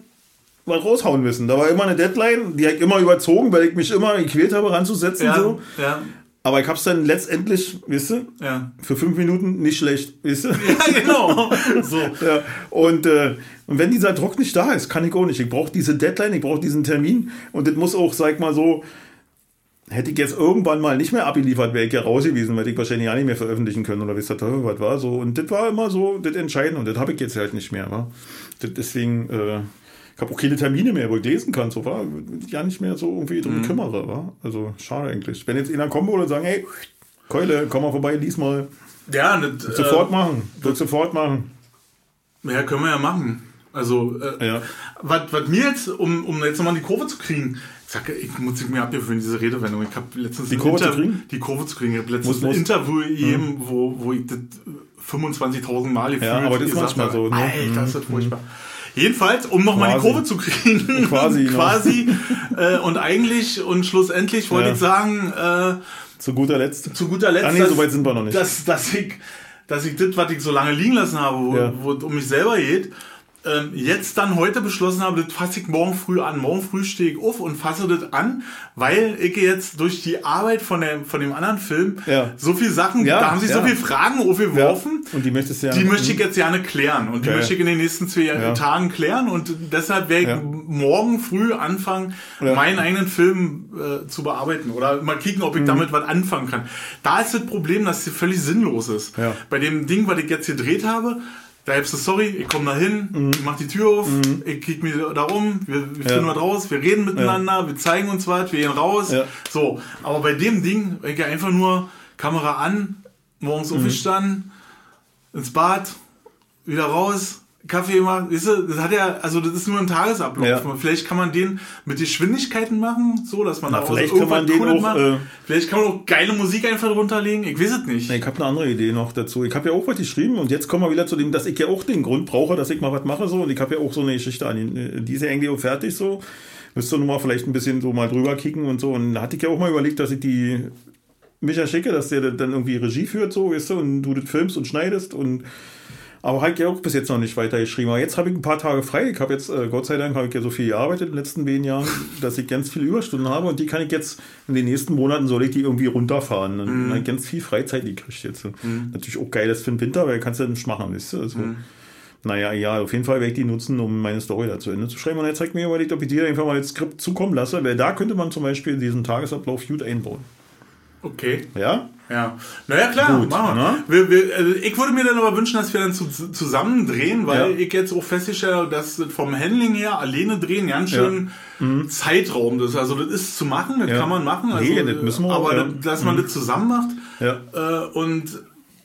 was raushauen müssen. Da war immer eine Deadline, die habe ich immer überzogen, weil ich mich immer gequält habe, ranzusetzen. ja, So. ja, Aber ich habe es dann letztendlich, weißt du, ja. für fünf Minuten nicht schlecht, weißt du? Ja, genau. So. Ja, und, äh, und wenn dieser Druck nicht da ist, kann ich auch nicht. Ich brauche diese Deadline, ich brauche diesen Termin und das muss auch, sag mal so, hätte ich jetzt irgendwann mal nicht mehr abgeliefert, wäre ich ja raus gewesen, hätte ich wahrscheinlich ja nicht mehr veröffentlichen können oder wisst Teufel was war. So. Und das war immer so das Entscheidende und das habe ich jetzt halt nicht mehr. Wa? Das, deswegen, äh, ich habe auch keine Termine mehr, wo ich lesen kann, so war, ja nicht mehr so irgendwie drum kümmere. Wa? Also schade eigentlich. Wenn jetzt einer würde und sagen, hey, Keule, komm mal vorbei, lies mal. Ja, das, Sofort machen. Wird sofort machen. Äh, ja, können wir ja machen. Also, äh, Ja. was, mir jetzt, um, um jetzt nochmal die Kurve zu kriegen, ich sag, ich muss ich mir abgewöhnen, diese Redewendung. Ich habe letztens Die Kurve zu kriegen? Die Kurve zu kriegen. Ich habe letztens Muss- muss. ein Interview gegeben, wo, wo ich das äh, 25.000 Mal gefühlt Ja, aber das ist manchmal habe. so, ne? Alter, ist das furchtbar. Jedenfalls, um nochmal die. Kurve zu kriegen, Quasi, ne? quasi äh, und eigentlich und schlussendlich wollte Ja. ich sagen, äh, Zu guter Letzt. zu guter Letzt, Ah, nee, so weit sind wir noch nicht. Dass, dass ich, dass ich das, was ich so lange liegen lassen habe, wo, Ja. wo es um mich selber geht, ähm, jetzt dann heute beschlossen habe, das fasse ich morgen früh an. Morgen früh stehe ich auf und fasse das an, weil ich jetzt durch die Arbeit von dem, von dem anderen Film Ja. so viele Sachen, Ja, da haben sich so ja. viele Fragen aufgeworfen. Und die möchtest du ja. Die möchte ich jetzt gerne klären und die Okay. möchte ich in den nächsten zwei. Tagen klären und deshalb werde ich morgen früh anfangen, meinen eigenen Film äh, zu bearbeiten oder mal kicken, Mhm. ob ich damit was anfangen kann. Da ist das Problem, dass es völlig sinnlos ist. Bei dem Ding, was ich jetzt gedreht habe, da hebst du, sorry, ich komme da hin, Mhm. ich mach die Tür auf, ich kick mir da rum, wir, wir Ja. finden was raus, wir reden miteinander, wir zeigen uns was, wir gehen raus. Ja. So, aber bei dem Ding, ich ja einfach nur Kamera an, morgens Mhm. aufgestanden, ins Bad, wieder raus, Kaffee machen, weißt du, das hat ja, also das ist nur ein Tagesablauf. Ja. Vielleicht kann man den mit Geschwindigkeiten machen, so, dass man Na, da vielleicht auch kann man Cooles auch, macht. äh, Vielleicht kann man auch geile Musik einfach drunter legen, ich weiß es nicht. Ich habe eine andere Idee noch dazu. Ich habe ja auch was geschrieben und jetzt kommen wir wieder zu dem, dass ich ja auch den Grund brauche, dass ich mal was mache so und ich habe ja auch so eine Geschichte an. Die ist ja auch fertig so. Müsste nur mal vielleicht ein bisschen so mal drüber kicken und so. Und da hatte ich ja auch mal überlegt, dass ich die Micha schicke, dass der dann irgendwie Regie führt, so, weißt du, und du das filmst und schneidest und aber halt ja auch bis jetzt noch nicht weiter geschrieben. Aber jetzt habe ich ein paar Tage frei. Ich habe jetzt, äh, Gott sei Dank, habe ich ja so viel gearbeitet in den letzten zehn Jahren, dass ich ganz viele Überstunden habe und die kann ich jetzt in den nächsten Monaten soll ich die irgendwie runterfahren. Dann habe ich ganz viel Freizeit gekriegt jetzt. Natürlich auch geil ist für den Winter, weil kannst du ja nicht machen, weißt du? Also, Naja, ja, auf jeden Fall werde ich die nutzen, um meine Story da zu Ende zu schreiben. Und jetzt zeigt mir überlegt, ob ich dir einfach mal das Skript zukommen lasse, weil da könnte man zum Beispiel diesen Tagesablauf gut einbauen. Okay. Ja? Ja, naja klar, Gut, machen ne? wir, wir also ich würde mir dann aber wünschen, dass wir dann zu, zusammen drehen, weil Ja. ich jetzt auch feststelle, dass das vom Handling her alleine drehen ganz schön Zeitraum ist. Also das ist zu machen, das Mhm. Ja. kann man machen. Also, Nee, das müssen wir aber ja. dass man das zusammen macht. Ja. Äh, und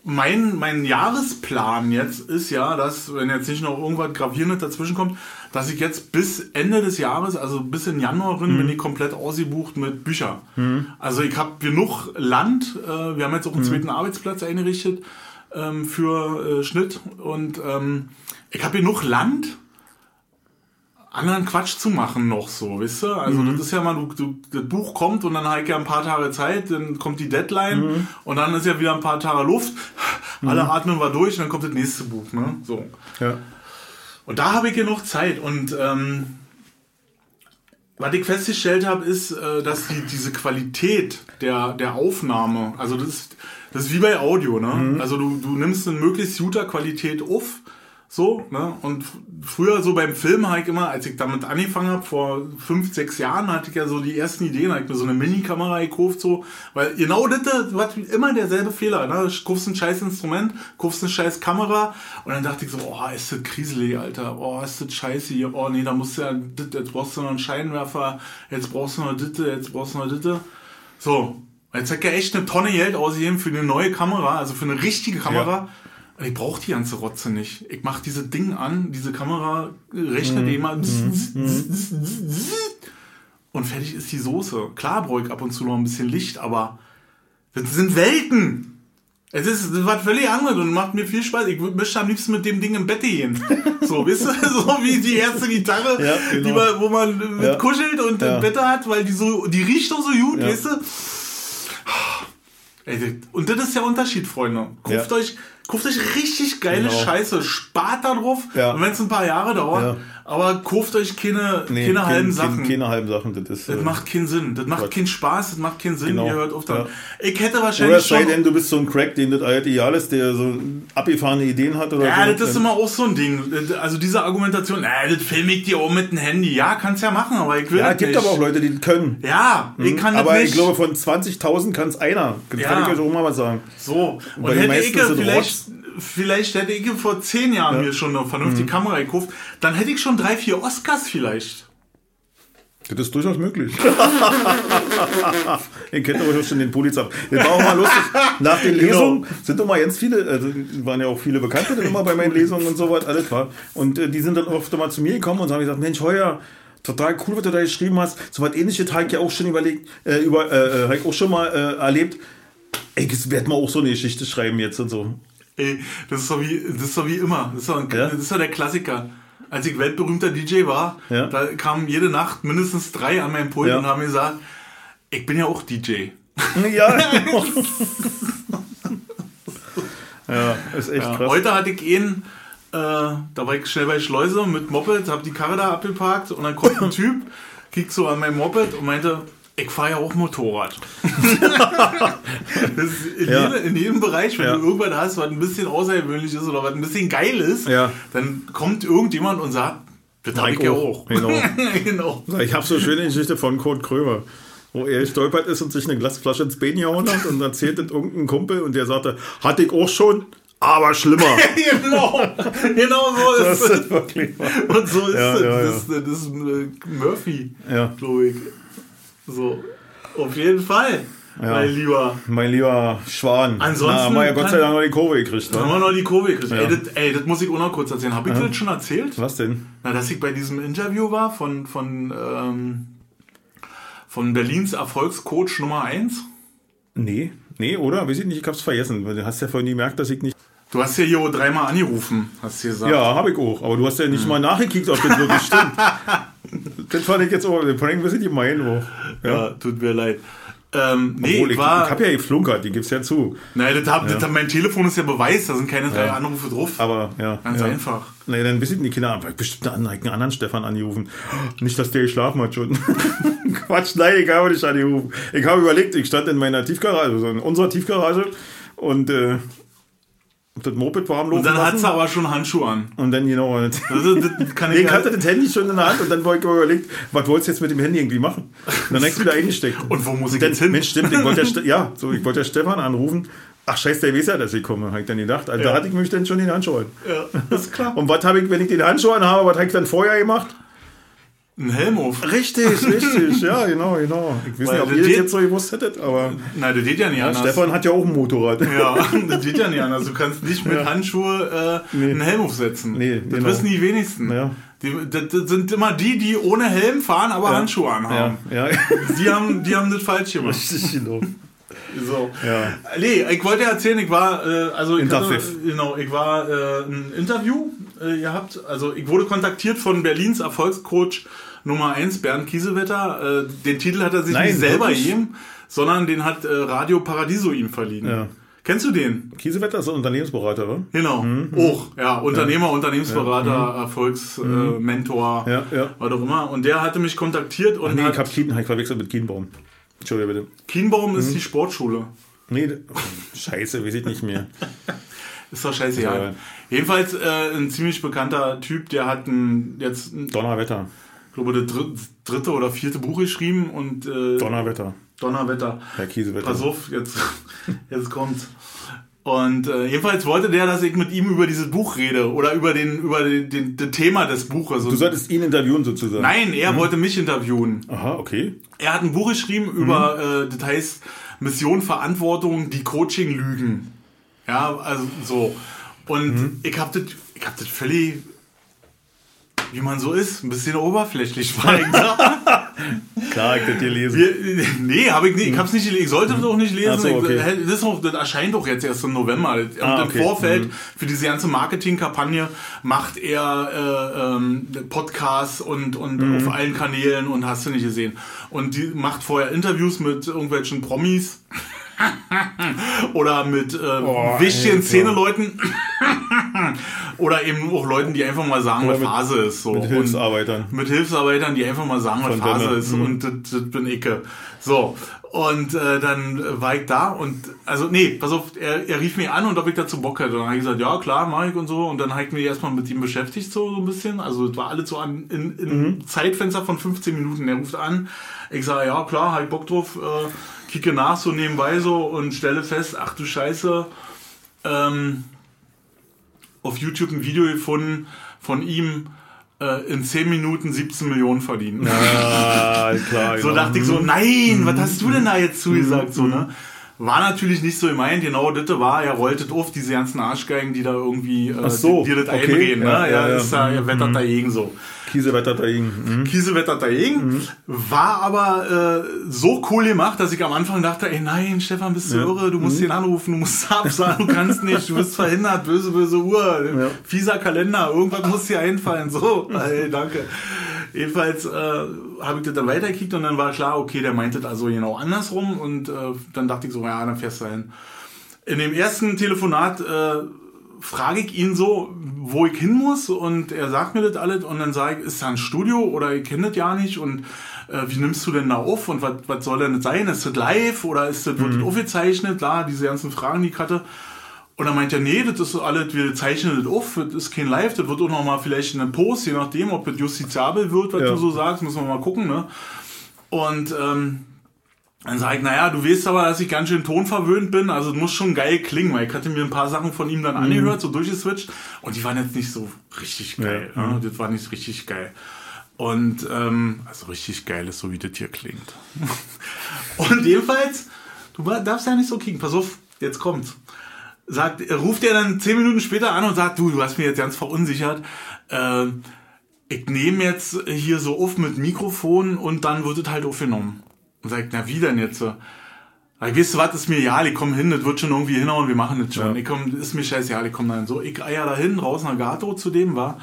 mein, mein Jahresplan jetzt ist ja, dass, wenn jetzt nicht noch irgendwas Gravierendes dazwischen kommt, dass ich jetzt bis Ende des Jahres, also bis in Januar drin, Mhm. bin ich komplett ausgebucht mit Büchern. Also ich habe genug Land, äh, wir haben jetzt auch einen Mhm. zweiten Arbeitsplatz eingerichtet ähm, für äh, Schnitt und ähm, ich habe genug Land, anderen Quatsch zu machen noch so, weißt du? Also Mhm. das ist ja mal, du, du, das Buch kommt und dann habe ich ja ein paar Tage Zeit, dann kommt die Deadline Mhm. und dann ist ja wieder ein paar Tage Luft, alle atmen wir durch und dann kommt das nächste Buch, ne? So. Ja. Und da habe ich genug Zeit und ähm, was ich festgestellt habe, ist, äh, dass die, diese Qualität der, der Aufnahme, also das ist, das ist wie bei Audio, ne? Also du, du nimmst eine möglichst guter Qualität auf, so, ne? Und früher so beim Film ich immer, als ich damit angefangen habe, vor fünf, sechs Jahren, hatte ich ja so die ersten Ideen, ich mir so eine Mini-Kamera gekauft, so, weil genau das, was immer derselbe Fehler, ne? Du kaufst ein scheiß Instrument, kaufst eine scheiß Kamera und dann dachte ich so, oh, ist das kriselig, Alter, oh, ist das scheiße hier, oh nee, da musst du ja, dit, jetzt brauchst du noch einen Scheinwerfer, jetzt brauchst du noch Ditte, jetzt brauchst du noch Ditte. So, jetzt hat ja echt eine Tonne Geld ausgegeben für eine neue Kamera, also für eine richtige Kamera. Und Ich brauche die ganze Rotze nicht. Ich mache diese Ding an, diese Kamera rechnet immer und fertig ist die Soße. Klar brauche ich ab und zu noch ein bisschen Licht, aber das sind Welten. Es ist war völlig anderes und macht mir viel Spaß. Ich möchte am liebsten mit dem Ding im Bett gehen. So, weißt du, so wie die erste Gitarre, Ja, genau. die man, wo man mit Ja. kuschelt und Ja. im Bett hat, weil die so, die riecht doch so gut, Ja. weißt du? Und das ist der Unterschied, Freunde. Kauft euch, kauft euch richtig geile Genau. Scheiße, spart da drauf, Ja. und wenn es ein paar Jahre dauert, Ja. aber kauft euch keine, Nee, keine halben kein- Sachen. Keine, keine halben Sachen, das ist. Das äh, macht keinen Sinn. Das macht Quatsch. keinen Spaß, das macht keinen Sinn. Genau. Ihr hört auf dann. Ja. Ich hätte Oder wahrscheinlich es sei schon. denn, du bist so ein Crack, den das Ideal ist, der so abgefahrene Ideen hat oder Ja, so. das ist immer auch so ein Ding. Also diese Argumentation, äh, das filme ich dir auch mit dem Handy. Ja, kannst ja machen, aber ich will Ja, es gibt nicht. aber auch Leute, die das können. Ja, ich kann das aber nicht. ich glaube, von 20.000 kann es einer. Das Ja. kann ich euch auch mal was sagen. so. Und Weil hätte ich vielleicht, vielleicht hätte ich vor zehn Jahren mir schon eine vernünftige Mhm. Kamera gekauft, dann hätte ich schon drei, vier Oscars vielleicht. Das ist durchaus möglich. Ihr kennt aber schon den Pulitzer. ab. Das war auch mal lustig. Nach den Genau. Lesungen sind doch mal ganz viele, also waren ja auch viele Bekannte dann immer bei meinen Lesungen und so was, alles war. Und äh, die sind dann oft mal zu mir gekommen und haben gesagt, Mensch, Heuer, total cool, was du da geschrieben hast. So was ähnliches habe ich ja auch schon überlegt, äh, über, äh, äh, habe ich auch schon mal äh, erlebt. Ey, jetzt werd mal auch so eine Geschichte schreiben jetzt und so. Ey, das ist so wie, das ist so wie immer. Das ist so, ein, Ja. das ist so der Klassiker. Als ich weltberühmter DJ war, Ja. da kamen jede Nacht mindestens drei an meinem Pult Ja. und haben gesagt, ich bin ja auch DJ. Ja, ja ist echt krass. heute hatte ich ihn, äh, da war ich schnell bei Schleuse mit Moped, hab die Karre da abgeparkt und dann kommt ein Typ, kickt so an mein Moped und meinte, ich fahre ja auch Motorrad. in, Ja. jedem, in jedem Bereich, wenn Ja. du irgendwas hast, was ein bisschen außergewöhnlich ist oder was ein bisschen geil ist, Ja. dann kommt irgendjemand und sagt, das habe ich ja auch. Genau. genau. Ich habe so eine schöne Geschichte von Kurt Krömer, wo er gestolpert ist und sich eine Glasflasche ins Bein gehauen hat und erzählt das irgendein Kumpel und der sagte, hatte ich auch schon, aber schlimmer. genau, genau so Das ist es. ist wirklich wahr. Und so ist Ja, es. ja, ja. Das, das ist äh, Murphy, Ja. glaube ich. So, auf jeden Fall, Ja. mein Lieber. Mein lieber Schwan. Ansonsten Na, haben ja Gott sei Dank noch die Kurve gekriegt. Haben Ne? wir noch die Kurve gekriegt. Ja. Ey, das, ey, das muss ich auch noch kurz erzählen. Habe ich das schon erzählt? Was denn? Na, dass ich bei diesem Interview war von, von, ähm, von Berlins Erfolgscoach Nummer 1. Nee, nee, oder? Weiß ich nicht, ich hab's vergessen. Du hast ja vorhin gemerkt, dass ich nicht. Du hast ja hier dreimal angerufen, hast du gesagt. Ja, habe ich auch. Aber du hast ja nicht Hm. mal nachgekickt, ob das wirklich stimmt. das fand ich jetzt auch, das fand ich ein bisschen gemein auch. Ja. Ja, tut mir leid. Ähm, nee, Obwohl, ich, war. ich habe ja geflunkert, die gibt's ja zu. Nein, das hab, Das hab, mein Telefon ist ja Beweis, da sind keine drei Ja. Anrufe drauf. Aber ja. Ganz ja. einfach. Nee, dann wissen die Kinder, aber bestimmt einen, anderen Stefan angerufen. Nicht, dass der geschlafen hat schon. Quatsch, nein, ich habe nicht angerufen. Ich habe überlegt, ich stand in meiner Tiefgarage, also in unserer Tiefgarage und äh, das Moped warm laufen Und dann hat sie aber schon Handschuhe an. Und dann genau. Das, das kann Nee, ich ich hatte das Handy schon in der Hand und dann wollte ich mir überlegt, was wolltest du jetzt mit dem Handy irgendwie machen? Und dann habe ich wieder eingesteckt. Und wo muss ich jetzt hin? Mensch, stimmt, ich wollte ja, ja, so, ich wollte ja Stefan anrufen. Ach, scheiße, der weiß ja, dass ich komme, habe ich dann gedacht. Also, Ja. Da hatte ich mich dann schon den Handschuh an. Ja, das ist klar. Und was habe ich, wenn ich den Handschuh anhabe, was habe ich dann vorher gemacht? Ein Helm auf. Richtig, richtig, ja, genau, genau. Ich weiß Weil nicht, ob ihr das jetzt so gewusst hättet, aber Nein, das geht ja nicht anders. Stefan hat ja auch ein Motorrad. Ja, das geht ja nicht anders. Du kannst nicht mit Handschuhe äh, Nee. einen Helm aufsetzen. Nee, das genau. wissen die wenigsten. Ja. Die, das, das sind immer die, die ohne Helm fahren, aber Handschuhe Ja, anhaben. ja. Die, haben, die haben das falsch gemacht. Richtig, genau. So. Ja. Nee, ich wollte ja erzählen, ich war, äh, also ich hatte, genau, ich war äh, ein Interview äh, gehabt. Also ich wurde kontaktiert von Berlins Erfolgscoach Nummer 1, Bernd Kiesewetter. Äh, den Titel hat er sich Nein, nicht selber wirklich? gegeben, sondern den hat äh, Radio Paradiso ihm verliehen. Ja. Kennst du den? Kiesewetter ist ein Unternehmensberater, oder? Genau. Auch, ja. Unternehmer, Unternehmensberater, Erfolgsmentor, äh, Mentor, Ja, ja. was auch immer. Und der hatte mich kontaktiert und Nee, hat, ich habe Kien, hab ich verwechselt mit Kienbaum. Entschuldige bitte. Kienbaum Mhm. ist die Sportschule. Nee, scheiße, weiß ich nicht mehr. Ist doch scheißegal. Ja. Jedenfalls äh, ein ziemlich bekannter Typ, der hat ein, jetzt, ein, Donnerwetter. Ich glaube, das dritte, oder vierte Buch geschrieben und äh, Donnerwetter. Donnerwetter. Herr Kiesewetter. Pass auf, jetzt, jetzt kommt's. Und äh, jedenfalls wollte der, dass ich mit ihm über dieses Buch rede oder über den über den, den, den Thema des Buches. Du solltest ihn interviewen sozusagen. Nein, er wollte mich interviewen. Aha, okay. Er hat ein Buch geschrieben über, äh, das heißt Mission Verantwortung, die Coaching-Lügen. Ja, also so. Und ich habe das, ich hab das völlig, wie man so ist, ein bisschen oberflächlich war. Klar, ich das gelesen. Wir, nee, hab ich nicht. Ich hab's nicht gelesen. Ich sollte das auch nicht lesen. So, okay. Ich- das, auch, das erscheint doch jetzt erst im November. Und Ah, im okay. Vorfeld für diese ganze Marketingkampagne macht er äh, ähm, Podcasts und, und Mhm. auf allen Kanälen und hast du nicht gesehen. Und die macht vorher Interviews mit irgendwelchen Promis. Oder mit äh, Oh, wichtigen. Szeneleuten. Oder eben auch Leuten, die einfach mal sagen, was mit- Phase ist. So. Mit Und- Hilfsarbeitern. mit Hilfsarbeitern, die einfach mal sagen, was Phase ist Mhm. und das, das bin ich. So, und äh, dann war ich da und, also nee, pass auf, er, er rief mich an und ob ich dazu Bock hätte. Und dann habe ich gesagt, ja klar, mach ich und so. Und dann habe ich mich erstmal mit ihm beschäftigt, so, so ein bisschen. Also es war alles so an, in, in Mhm. Zeitfenster von 15 Minuten. Er ruft an, ich sage, ja klar, habe ich Bock drauf, äh, kicke nach so nebenbei so und stelle fest, ach du Scheiße, ähm, auf YouTube ein Video gefunden von ihm äh, in 10 Minuten 17 Millionen verdienen. Ja, klar. So genau. dachte ich so, nein, was hast du denn da jetzt zugesagt? So, ne? War natürlich nicht so gemeint, genau das war, er rollt das auf, diese ganzen Arschgeigen, die da irgendwie äh, so, dir das okay, einreden. ja, ne? ja, er, ja. ist da, er wettert dagegen so. Kiesewetter dagegen. Mhm. Kiese wettert dagegen, war aber äh, so cool gemacht, dass ich am Anfang dachte, ey nein, Stefan, bist du Ja. irre, du musst den anrufen, du musst absagen, du kannst nicht, du bist verhindert, böse, böse Uhr, Ja. fieser Kalender, irgendwas muss dir einfallen, so, ey, danke. Jedenfalls äh, habe ich das dann weitergekickt und dann war klar, okay, der meint das also genau andersrum und äh, dann dachte ich so, ja, dann fährst du hin. In dem ersten Telefonat äh, frage ich ihn so, wo ich hin muss und er sagt mir das alles und dann sage ich, ist da ein Studio oder ich kenne das ja nicht und äh, wie nimmst du denn da auf und was, soll denn das sein? Ist das live oder ist das, wird das aufgezeichnet? Klar, diese ganzen Fragen, die ich hatte. Und dann meint er, nee, das ist alles, wir zeichnen das auf, das ist kein Live, das wird auch nochmal vielleicht in einem Post, je nachdem, ob das justiziabel wird, was Ja. du so sagst, müssen wir mal gucken, ne? Und ähm, dann sage ich, naja, du weißt aber, dass ich ganz schön tonverwöhnt bin, also es muss schon geil klingen, weil ich hatte mir ein paar Sachen von ihm dann angehört, so durchgeswitcht, und die waren jetzt nicht so richtig geil. Ja. Ne? Das war nicht richtig geil. Und, ähm, also richtig geil ist so, wie das hier klingt. und jedenfalls, du darfst ja nicht so kicken, pass auf, jetzt kommt's. Sagt, ruft er dann zehn Minuten später an und sagt, du, du hast mich jetzt ganz verunsichert. Äh, ich nehme jetzt hier so auf mit Mikrofon und dann wird es halt aufgenommen. Und sagt, na wie denn jetzt? Sag ich, weißt du was, ist mir egal, ich komme hin, das wird schon irgendwie hinhauen, wir machen das schon. Ja. Ich komm, ist mir scheißegal, ich komme dann so. Ich eier da hin, raus nach Gato zu dem war,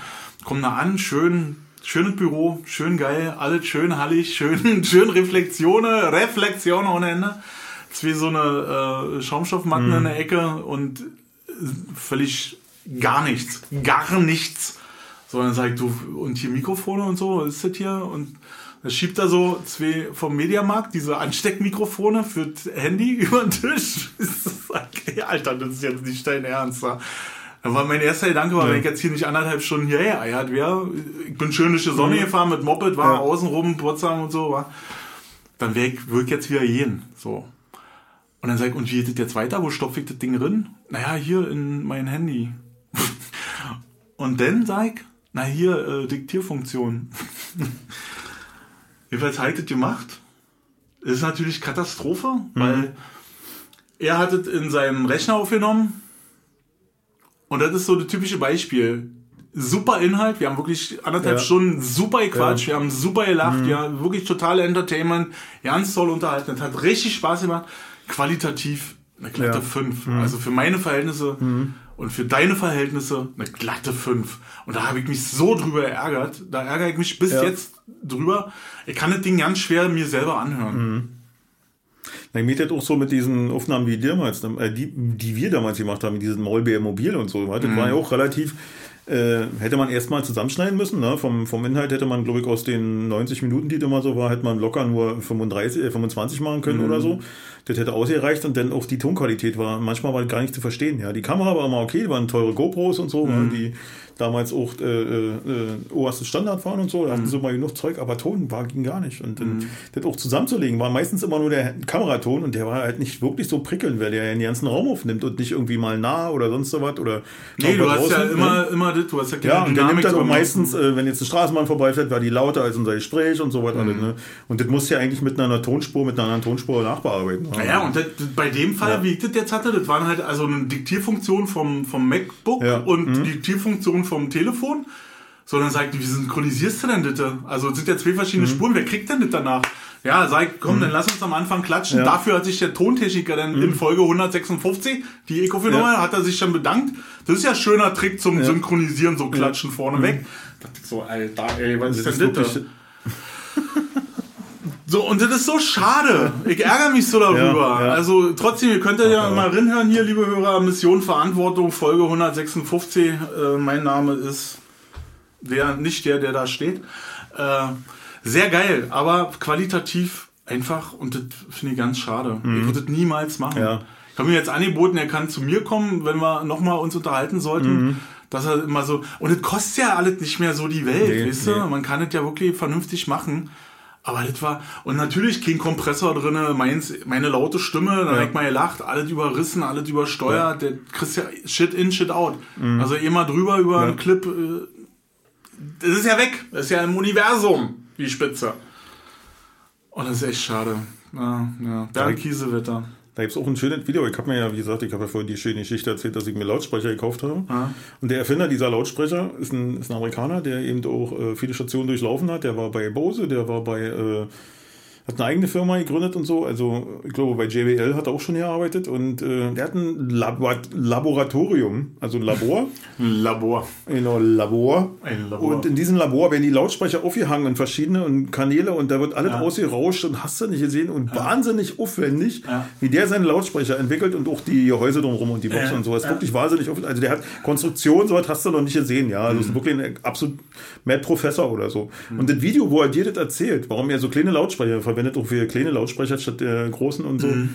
komm da an, schön, schönes Büro, schön geil, alles schön hallig, schön, schön Reflexionen, Reflexionen ohne Ende. Zwei so eine äh, Schaumstoffmatten Mhm. in der Ecke und äh, völlig gar nichts, gar nichts. So, dann sag ich, du, und hier Mikrofone und so, ist das hier? Und dann schiebt er so zwei vom Mediamarkt, diese Ansteckmikrofone für das Handy über den Tisch. Ich sag, Alter, das ist jetzt nicht dein Ernst. Da Dann war mein erster Gedanke, war, wenn ich jetzt hier nicht anderthalb Stunden hierher eiert wäre, ich bin schön durch die Sonne gefahren mit Moped, war Ja. außenrum, Potsdam und so, war, dann wäre ich, würd ich jetzt wieder gehen. So. Und dann sag ich, und wie geht das jetzt weiter? Wo stopfe ich das Ding drin? Naja, hier in mein Handy. und dann sag ich, na hier, äh, Diktierfunktion. Jedenfalls das gemacht. Das ist natürlich Katastrophe, weil er hat es in seinem Rechner aufgenommen. Und das ist so das typische Beispiel. Super Inhalt, wir haben wirklich anderthalb Ja. Stunden super gequatscht, Ja. wir haben super gelacht, ja, wirklich totale Entertainment, ganz toll unterhalten, es hat richtig Spaß gemacht, qualitativ eine glatte Ja. 5. Also für meine Verhältnisse und für deine Verhältnisse eine glatte 5. Und da habe ich mich so drüber ärgert, da ärgere ich mich bis Ja. jetzt drüber. Ich kann das Ding ganz schwer mir selber anhören. Na, Ich das auch so mit diesen Aufnahmen wie damals, äh, die, die wir damals gemacht haben, mit diesem Maulbeer Mobil und so. Das war ja auch relativ, äh, hätte man erstmal zusammenschneiden müssen. Ne? Vom, vom Inhalt hätte man, glaube ich, aus den 90 Minuten, die das immer so war, hätte man locker nur 35, äh, 25 machen können oder so. Das hätte ausgereicht und dann auch die Tonqualität war, manchmal war gar nicht zu verstehen. Ja, die Kamera war immer okay, die waren teure GoPros und so, weil die damals auch äh, äh, oberstes Standard waren und so, da hatten sie mal genug Zeug, aber Ton war ging gar nicht. Und dann das auch zusammenzulegen, war meistens immer nur der Kameraton und der war halt nicht wirklich so prickelnd, weil der ja den ganzen Raum aufnimmt und nicht irgendwie mal nah oder sonst so was oder Nee, du hast ja immer, immer das, du hast ja keine ja, und der nimmt dann auch meistens, äh, wenn jetzt eine Straßenbahn vorbeifährt, war die lauter als unser Gespräch und so weiter. alles, Ne? Und das musst du ja eigentlich mit einer Tonspur, mit einer anderen Tonspur nachbearbeiten. Ja, und das, bei dem Fall, Ja. wie ich das jetzt hatte, das waren halt also eine Diktierfunktion vom, vom MacBook Ja. Mhm. und die Diktierfunktion vom Telefon. So, dann sagt, wie synchronisierst du denn das? Also es sind ja zwei verschiedene Spuren, wer kriegt denn das danach? Ja, sag, komm, dann lass uns am Anfang klatschen. Ja. Dafür hat sich der Tontechniker dann in Folge 156, die Eco Ja. hat er sich dann bedankt. Das ist ja ein schöner Trick zum Synchronisieren, so klatschen vorne weg. Da dachte ich so, Alter, ey, was ist Das denn ist das? So, und das ist so schade. Ich ärgere mich so darüber. Ja, ja. Also trotzdem, ihr könnt ja mal reinhören hier, liebe Hörer, Mission Verantwortung, Folge 156. Äh, mein Name ist der, nicht der, der da steht. Äh, sehr geil, aber qualitativ einfach und das finde ich ganz schade. Ich würde das niemals machen. Ja. Ich habe mir jetzt angeboten, er kann zu mir kommen, wenn wir nochmal uns unterhalten sollten. Dass er immer so. Und es kostet ja alles nicht mehr so die Welt, Nee, weißt du? nee. Man kann es ja wirklich vernünftig machen. Aber das war. Und natürlich kein Kompressor drin, meins, meine laute Stimme, da Ja. hab ich mal gelacht, alles überrissen, alles übersteuert, der kriegst ja Shit in, Shit out. Also immer drüber über Mhm. Ja. einen Clip. Äh, das ist ja weg. Das ist ja im Universum, die Spitze. Und das ist echt schade. Ja, ja. Bernd Kiesewetter. Da gibt es auch ein schönes Video. Ich habe mir ja, wie gesagt, ich habe ja vorhin die schöne Geschichte erzählt, dass ich mir Lautsprecher gekauft habe. Und der Erfinder dieser Lautsprecher ist ein, ist ein Amerikaner, der eben auch äh, viele Stationen durchlaufen hat. Der war bei Bose, der war bei, äh, hat eine eigene Firma gegründet und so. Also ich glaube, bei JBL hat er auch schon gearbeitet. Und äh, der hat ein Labor Laboratorium, also ein Labor. Ein Labor. Genau, Labor. Ein Labor. Und in diesem Labor werden die Lautsprecher aufgehangen in verschiedene und Kanäle und da wird alles Ja. ausgerauscht und hast du nicht gesehen und wahnsinnig aufwendig, Ja. wie der seine Lautsprecher entwickelt und auch die Gehäuse drumherum und die Box Ja. und so. Das ist Ja. wirklich wahnsinnig aufwendig. Also der hat Konstruktion, so was hast du noch nicht gesehen, ja. Also Mhm. ist wirklich ein absolut Mad Professor oder so. Und das Video, wo er dir das erzählt, warum er so kleine Lautsprecher verwendet, auch für kleine Lautsprecher statt der großen und so. Mhm.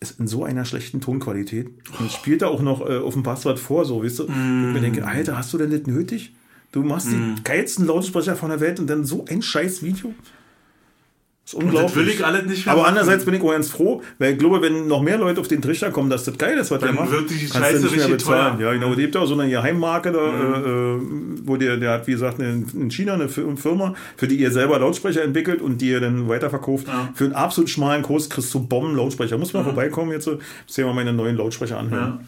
Ist in so einer schlechten Tonqualität. Und spielt da auch noch äh, auf dem Passwort vor, so, weißt du? Und ich mir denke, Alter, hast du denn das nötig? Du machst die geilsten Lautsprecher von der Welt und dann so ein scheiß Video? Das ist Und unglaublich. das will ich alles nicht mehr Aber machen. andererseits bin ich auch ganz froh, weil ich glaube, wenn noch mehr Leute auf den Trichter kommen, dass das geil ist, was Dann der macht, wird die kannst du Scheiße nicht mehr bezahlen. teuer. Ja, genau. Es gibt auch so eine Geheimmarke, da, äh, äh, wo der, der hat, wie gesagt, in, in China eine Fir- Firma, für die ihr selber Lautsprecher entwickelt und die ihr dann weiterverkauft. Ja. Für einen absolut schmalen Kurs kriegst du Bomben-Lautsprecher. Muss mal vorbeikommen jetzt, muss ja mal meine neuen Lautsprecher anhören.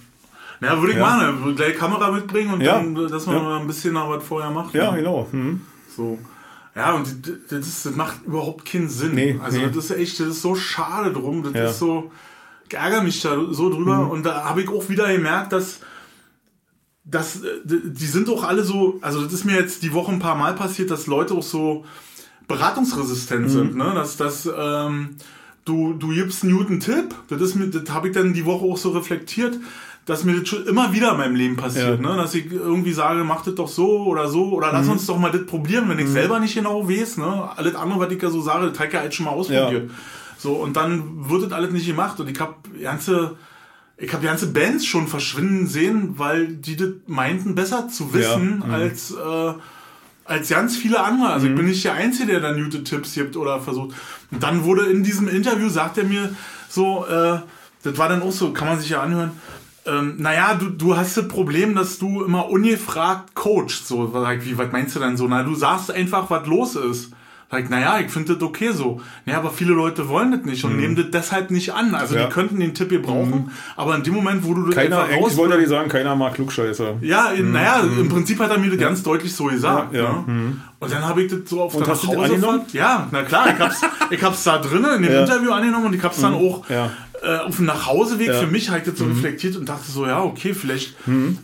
Ja. Ja, würde ich Ja. machen. Würde gleich Kamera mitbringen und Ja. dann, dass man Ja. mal ein bisschen noch was vorher macht. Ja, ne? genau. Hm. So. Ja, und das, das macht überhaupt keinen Sinn. Nee, also nee. das ist echt, das ist so schade drum. Das Ja. Mhm. ist so, ich ärgere mich da so drüber. Und da habe ich auch wieder gemerkt, dass, dass äh, die sind auch alle so, also das ist mir jetzt die Woche ein paar Mal passiert, dass Leute auch so beratungsresistent Mhm. sind. Ne? Dass, dass ähm, du, du gibst Newton Tipp, das, ist mir- das habe ich dann die Woche auch so reflektiert, dass mir das schon immer wieder in meinem Leben passiert, Ja. ne? dass ich irgendwie sage, mach das doch so oder so oder Mhm. lass uns doch mal das probieren, wenn ich selber nicht genau weiß. Ne? Alles andere, was ich ja so sage, das habe ich ja jetzt schon mal ausprobiert. So, und dann wird das alles nicht gemacht und ich habe ganze, ich habe ganze Bands schon verschwinden sehen, weil die das meinten, besser zu wissen Ja, mhm. als, äh, als ganz viele andere. Also ich bin nicht der Einzige, der da Newton-Tipps gibt oder versucht. Und dann wurde in diesem Interview, sagt er mir so, äh, das war dann auch so, kann man sich ja anhören, ähm, naja, du, du hast das Problem, dass du immer ungefragt coachst. So, ich, wie, was meinst du denn so? Na, du sagst einfach, was los ist. Ich, naja, ich finde das okay so. Naja, aber viele Leute wollen das nicht und nehmen das deshalb nicht an. Also Mhm. Ja. Mhm. die könnten den Tipp gebrauchen, aber in dem Moment, wo du das Keiner, einfach eigentlich raus... wollte er dir sagen, keiner mag Klugscheißer. Ja, in, naja, im Prinzip hat er mir das ganz deutlich so gesagt. Mhm. Ja, ja. Ne? Und dann habe ich das so auf Und der angenommen? Ja, na klar, ich hab's, ich hab's da drinnen in dem Ja. Mhm. Interview angenommen und ich hab's dann auch Ja. Äh, auf dem Nachhauseweg Ja. Mhm. für mich halt jetzt so reflektiert und dachte so, ja, okay, vielleicht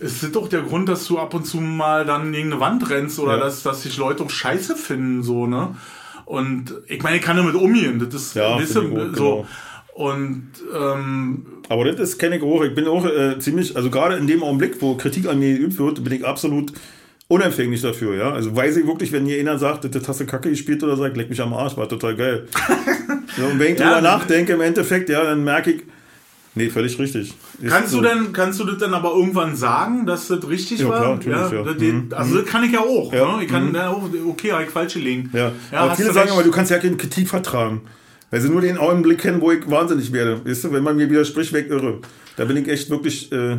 ist das doch der Grund, dass du ab und zu mal dann gegen eine Wand rennst oder Ja. dass, dass sich Leute auch scheiße finden, so, ne? Und ich meine, ich kann damit umgehen. Das ist Ja, ich gut, so. genau. Und ähm, Aber das ist kenne ich auch. Ich bin auch äh, ziemlich, also gerade in dem Augenblick, wo Kritik an mir geübt wird, bin ich absolut unempfänglich dafür, ja. Also weiß ich wirklich, wenn hier einer sagt, das hast du Kacke gespielt oder sagt, leck mich am Arsch, war total geil. so, und wenn ich Ja, drüber nachdenke, im Endeffekt, ja, dann merke ich, nee, völlig richtig. Ist Kannst so. du denn, kannst du das dann aber irgendwann sagen, dass das richtig Ja, war? klar, natürlich, ja. das, Mhm. Also das kann ich ja auch. Ja, Ne? Ich kann ja auch, okay, habe ich falsch gelegen. Ja, aber viele sagen aber, du kannst ja keine Kritik vertragen. Weil sie nur den Augenblick kennen, wo ich wahnsinnig werde. Weißt du, wenn man mir widerspricht, weg irre. Da bin ich echt wirklich, äh,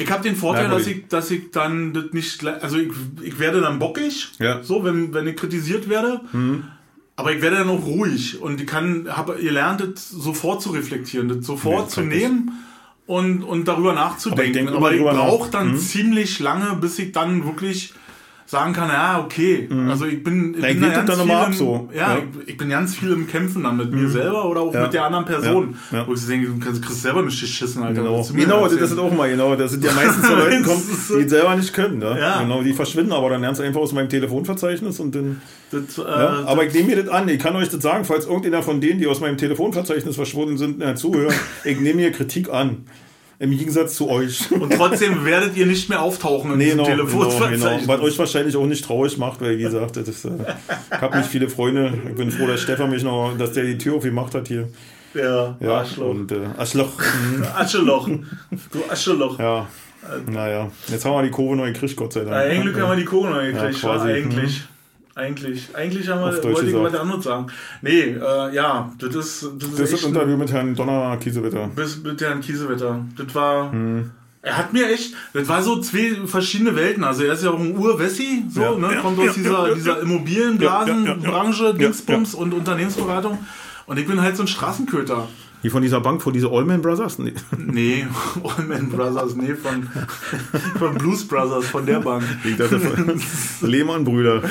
Ich habe den Vorteil, Merkwürdig. dass ich, dass ich dann das nicht, also ich, ich werde dann bockig, Ja. Mhm. so, wenn, wenn ich kritisiert werde. Aber ich werde dann auch ruhig und ich kann, habe gelernt, das sofort zu reflektieren, das sofort Nee, zu nehmen und, und darüber nachzudenken. denke Aber ich. Mhm. brauche dann ziemlich lange, bis ich dann wirklich sagen kann, ja, okay, also ich bin, ich Na, bin da ganz dann viel ab im, so. Ja, Ja. Ich, ich bin ganz viel im Kämpfen dann mit mir selber oder auch Ja. mit der anderen Person. Ja. Ja. Wo ich denke, du kannst, kriegst selber nicht geschissen, Alter. Genau, genau das ist auch mal, genau. Das sind ja meistens so Leute, kommen, die selber nicht können. Ne? Ja. Genau, die verschwinden aber dann lernst du einfach aus meinem Telefonverzeichnis und dann. Das, äh, Ja, aber ich nehme mir das an, ich kann euch das sagen, falls irgendeiner von denen, die aus meinem Telefonverzeichnis verschwunden sind, äh, zuhören, ich nehme mir Kritik an. Im Gegensatz zu euch. und trotzdem werdet ihr nicht mehr auftauchen in Nee, diesem genau, genau, Telefonverzeichnis. genau. Was euch wahrscheinlich auch nicht traurig macht, weil wie gesagt, das ist, äh, ich habe nicht viele Freunde. Ich bin froh, dass Stefan mich noch, dass der die Tür aufgemacht hat hier. Ja, Ja, Arschloch. Und, äh, Arschloch. Mhm. Ascheloch. Du Ascheloch. Ja. Naja, jetzt haben wir die Kurve noch gekriegt, Gott sei Dank. Ja, Ein Glück haben wir die Kohle noch gekriegt, Ja, ja, quasi. eigentlich. Eigentlich, eigentlich haben wir, wollte ich was anderes sagen. Nee, äh, ja, das ist, das ist Das ist echt das Interview mit Herrn Donner Kiesewetter. bis mit Herrn Kiesewetter. Das war, Hm. er hat mir echt, das war so zwei verschiedene Welten. Also er ist ja auch ein Ur-Wessi, so, Ja. ne, Ja, kommt aus dieser, ja, dieser Immobilienblasenbranche. Dingsbums und Unternehmensberatung. Und ich bin halt so ein Straßenköter. Hier von dieser Bank, von dieser Allman Brothers? Nee. Nee, Allman Brothers, nee, von, von Blues Brothers, von der Bank. Ich dachte, Lehmann-Brüder.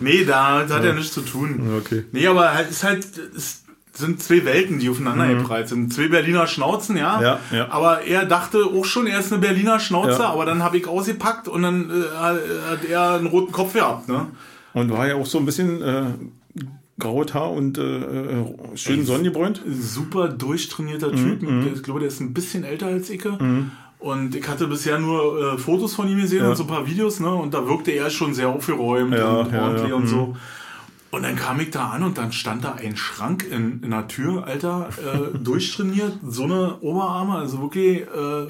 Nee, da das hat ja nichts zu tun. Okay. Nee, aber halt, ist halt, es sind zwei Welten, die aufeinander geprallt sind. Zwei Berliner Schnauzen, ja. Mhm. Ja, ja. Aber er dachte auch schon, er ist eine Berliner Schnauze, Ja. aber dann habe ich ausgepackt und dann äh, hat er einen roten Kopf gehabt, ne? Und war ja auch so ein bisschen äh, graues Haar und äh, äh, schön sonnengebräunt. Super durchtrainierter Mhm, Typ. Der- Ich glaube, der ist ein bisschen älter als ich. Und ich hatte bisher nur äh, Fotos von ihm gesehen Ja. und so ein paar Videos, ne? Und da wirkte er schon sehr aufgeräumt Ja, und ja, ordentlich und Mhm. so. Und dann kam ich da an und dann stand da ein Schrank in, in der Tür, Alter, äh, durchtrainiert, so eine Oberarme, also wirklich äh,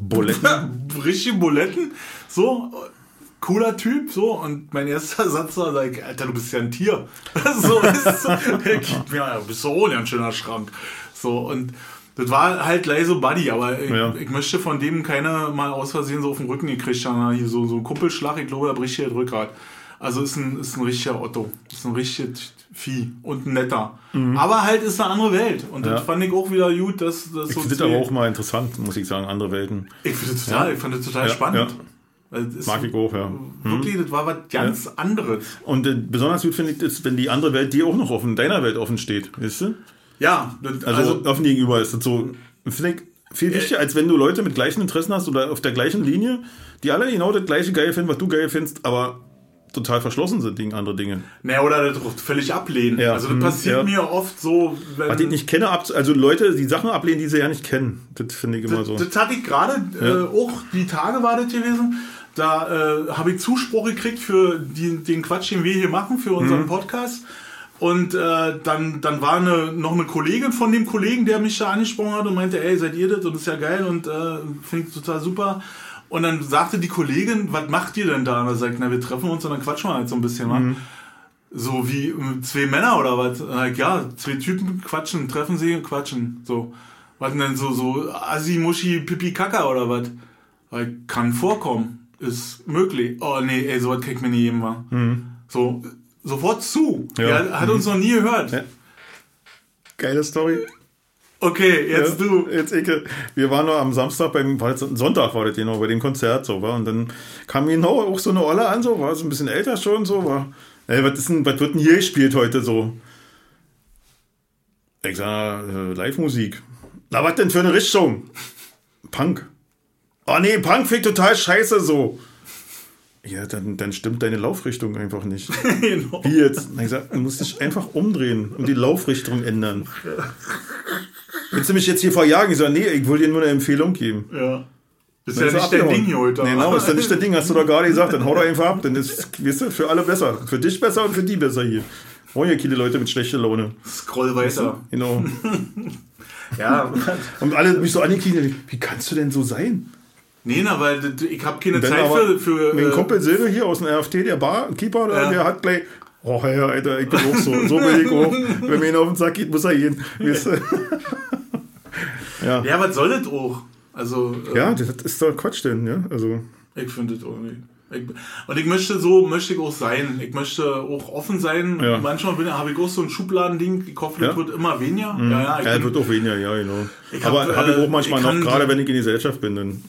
Buletten. richtige Buletten, so cooler Typ, so und mein erster Satz war, ich, Alter, du bist ja ein Tier. so ist mir, ja, du bist so ohne ein schöner Schrank. So und das war halt gleich so Buddy, aber ich, Ja. ich möchte von dem keine mal aus Versehen so auf den Rücken gekriegt haben, hier so, so ein Kuppelschlag, ich glaube, da bricht hier das Rückgrat. Also ist ein, ist ein richtiger Otto. Ist ein richtiges Vieh und ein netter. Aber halt ist eine andere Welt. Und das Mhm. Ja. fand ich auch wieder gut, dass das Ich so finde das aber auch mal interessant, muss ich sagen, andere Welten. ich finde das total, ich fand das total Ja, spannend. Ja. Das ist Mag ich auch, ja. Wirklich, das war was ganz anderes. Und äh, besonders gut finde ich das, wenn die andere Welt dir auch noch offen, deiner Welt offen steht, weißt du? Ja, das, Also, also, offen gegenüber ist das so, finde ich, viel wichtiger, als wenn du Leute mit gleichen Interessen hast oder auf der gleichen Linie, die alle genau das gleiche geil finden, was du geil findest, aber total verschlossen sind gegen andere Dinge. naja, oder das völlig ablehnen. Ja, Also das hm, passiert ja. mir oft so, wenn, Was ich nicht kenne, also Leute, die Sachen ablehnen, die sie ja nicht kennen. Das finde ich immer so. Das hatte ich gerade, äh, auch die Tage war das gewesen. Da äh, habe ich Zuspruch gekriegt für die, den Quatsch, den wir hier machen, für Mhm. unseren Podcast. Und äh, dann, dann war eine, noch eine Kollegin von dem Kollegen, der mich da angesprochen hat und meinte, ey, seid ihr das? Und das ist ja geil und äh, finde ich total super. Und dann sagte die Kollegin, was macht ihr denn da? Und er sagt, na, wir treffen uns und dann quatschen wir halt so ein bisschen mal. So wie äh, zwei Männer oder was? Äh, ja, zwei Typen quatschen, treffen sie und quatschen. So. Was denn so, so Assi, Muschi, Pipi, Kaka oder was? Kann vorkommen. Ist möglich. Oh nee, ey, sowas kriegt mir nie jemand. So, sofort zu. Ja. Ja. hat uns noch nie gehört. Ja. Geile Story. Okay, jetzt ja, du. Jetzt Ecke. Wir waren noch am Samstag beim, Sonntag war das genau, bei dem Konzert so, war. Und dann kam genau auch so eine Olle an, so, war so ein bisschen älter schon, so, war. Ey, was ist denn, was wird denn hier gespielt heute so? Ich sag, äh, Live-Musik. Na, was denn für eine Richtung? Punk. Oh nee, Punk ich total scheiße so. Ja, dann, dann stimmt deine Laufrichtung einfach nicht. genau. Wie jetzt? Na, ich sag, du musst dich einfach umdrehen und die Laufrichtung ändern. Willst du mich jetzt hier verjagen? Ich sage, nee, ich will dir nur eine Empfehlung geben. Ja. Ist ja ist nicht der abgehauen. Ding hier heute. Nee, genau, ist ja nicht der Ding, hast du doch gerade gesagt. Dann hau doch einfach ab. Dann ist, weißt du, für alle besser. Für dich besser und für die besser hier. Wollen ja viele Leute mit schlechter Laune. Scroll weiter. Genau. Ja. Und alle mich so angekriegt, wie kannst du denn so sein? Nee, na, weil ich habe keine Zeit für. für Mein äh, Kumpel Silve hier aus dem RFT, der Barkeeper, der, Ja. der hat gleich, oh ja, Alter, ich bin auch so. So bin ich auch. Wenn mir ihn auf den Sack geht, muss er gehen. Weißt du? ja. ja, was soll das auch? Also, äh, ja, das ist doch Quatsch denn, ja. Also, Ich finde das irgendwie. Ich, und ich möchte so, möchte ich auch sein. Ich möchte auch offen sein. Ja. Manchmal bin, habe ich auch so ein Schubladending. Ich hoffe, das Ja. Mhm. wird immer weniger. Ja, ja, ich ja, bin, wird auch weniger, ja, genau. Ich Aber hab, habe ich äh, auch manchmal noch, gerade wenn ich in die Gesellschaft bin, dann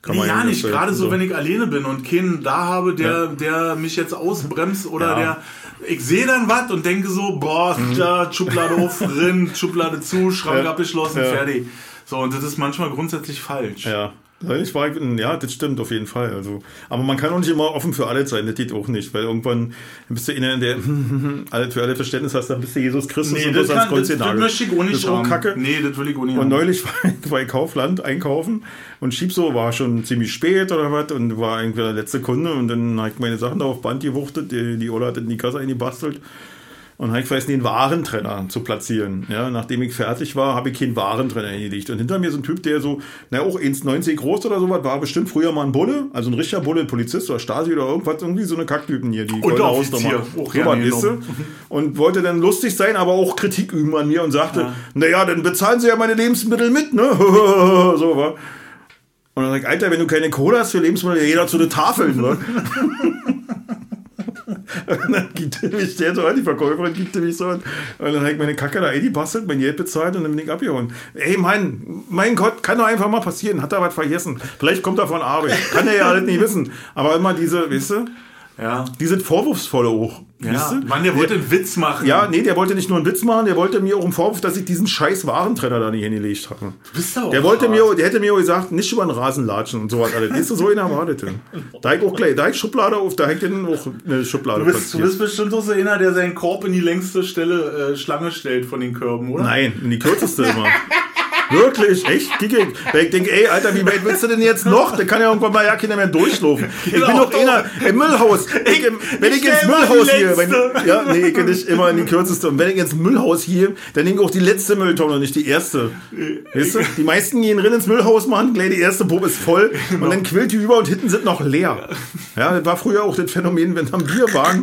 Kann Nee, ja nicht, gerade so, wenn ich alleine bin und keinen da habe, der, der mich jetzt ausbremst oder Ja. der. Ich sehe dann was und denke so, boah, da, Schublade auf, drin, Schublade zu, Schrank Ja. abgeschlossen, Ja. fertig. So, und das ist manchmal grundsätzlich falsch. Ja. Ich war, ja, das stimmt auf jeden Fall. Also, aber man kann auch nicht immer offen für alles sein, das geht auch nicht, weil irgendwann bist du einer, der alle- für alle Verständnis hast, dann bist du Jesus Christus Nee, und das, wirst ans kann, Kreuz das, das möchte ich auch nicht Das haben. Kacke. Nee, das will ich auch nicht Und haben. neulich war ich bei Kaufland einkaufen und schieb so, war schon ziemlich spät oder was und war irgendwie der letzte Kunde und dann habe ich meine Sachen da auf Band gewuchtet, die, die Ola hat in die Kasse eingebastelt und habe ich vergessen, den Warentrenner zu platzieren. Ja, nachdem ich fertig war, habe ich keinen Warentrenner eingelegt. Und hinter mir so ein Typ, der so, na auch 1,90 groß oder sowas, war bestimmt früher mal ein Bulle, also ein richtiger Bulle, ein Polizist oder Stasi oder irgendwas, irgendwie so eine Kacktypen hier, die Unteroffizier, Hausnummer. auch So weißt du? genommen. Und wollte dann lustig sein, aber auch Kritik üben an mir und sagte, naja, dann bezahlen sie ja meine Lebensmittel mit, ne? so war. Und dann sag ich, Alter, wenn du keine Cola hast für Lebensmittel, jeder zu den Tafeln, ne? Und dann gibt er mich der so an, die Verkäuferin gibt er mich so an. Und dann habe ich meine Kacke da eingebastelt, mein Geld bezahlt und dann bin ich abgehauen. Ey, Mann, mein Gott, kann doch einfach mal passieren. Hat er was vergessen? Vielleicht kommt er von Arbeit. Kann er ja alles nicht wissen. Aber immer diese, weißt du, Ja. diese vorwurfsvolle auch. Ja? Mann, der wollte einen Witz machen. Ja, nee, der wollte nicht nur einen Witz machen, der wollte mir auch einen Vorwurf, dass ich diesen scheiß Warentrenner da nicht hingelegt habe. Du bist doch Der wollte mir, der hätte mir auch gesagt, nicht über den Rasen latschen und so was alles. Ist so in der Warte. Da ich auch gleich, da ich Schublade auf, da ich dann auch eine Schublade Du bist, du bist bestimmt auch so einer, der seinen Korb in die längste Stelle äh, Schlange stellt von den Körben, oder? Nein, in die kürzeste immer. Wirklich, echt? Ich. Weil ich denke, ey, Alter, wie weit willst du denn jetzt noch? Da kann ja irgendwann mal ja keiner mehr durchlaufen. Ich bin Genau. doch einer im Müllhaus. Ich, wenn ich, ich ins Müllhaus hier, wenn, ja, nee, ich nicht immer in die kürzeste. Und wenn ich ins Müllhaus hier, dann nehme ich auch die letzte Mülltonne und nicht die erste. Weißt du? Die meisten gehen rein ins Müllhaus, machen, gleich die erste Pumpe ist voll und dann quillt die über und hinten sind noch leer. Ja, das war früher auch das Phänomen, wenn am Bierwagen,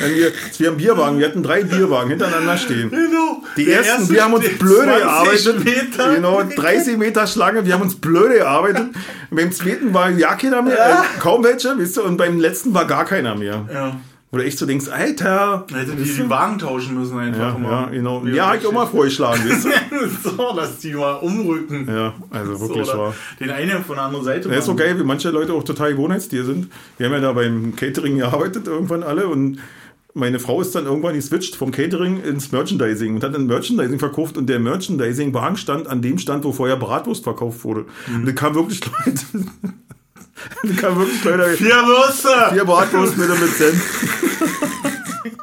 wenn wir, wir haben Bierwagen, wir hatten drei Bierwagen hintereinander stehen. Genau. Die Der ersten, erste wir haben uns blöde 20 gearbeitet. Meter. Genau, 30 Meter Schlange, wir haben uns blöde gearbeitet. Beim zweiten war ja keiner mehr, äh, kaum welche, wisst ihr, und beim letzten war gar keiner mehr. Ja. Wo du echt so denkst, Alter. Hätte die die Wagen tauschen müssen einfach Ja, immer. ja, genau. Wie Ja, hab ich auch mal vorgeschlagen, wisst ihr? so, dass die mal umrücken. Ja, also So, wirklich oder wahr. Den einen von der anderen Seite. Das ist so geil, wie manche Leute auch total Gewohnheitstier sind. Wir haben ja da beim Catering gearbeitet, irgendwann alle, und meine Frau ist dann irgendwann geswitcht vom Catering ins Merchandising und hat dann Merchandising verkauft und der Merchandising-Wagen stand an dem Stand, wo vorher Bratwurst verkauft wurde. Und da kam wirklich Leute. da kam wirklich Leute. Vier Würste! Vier Bratwurst mit mit Cent. Das war wirklich-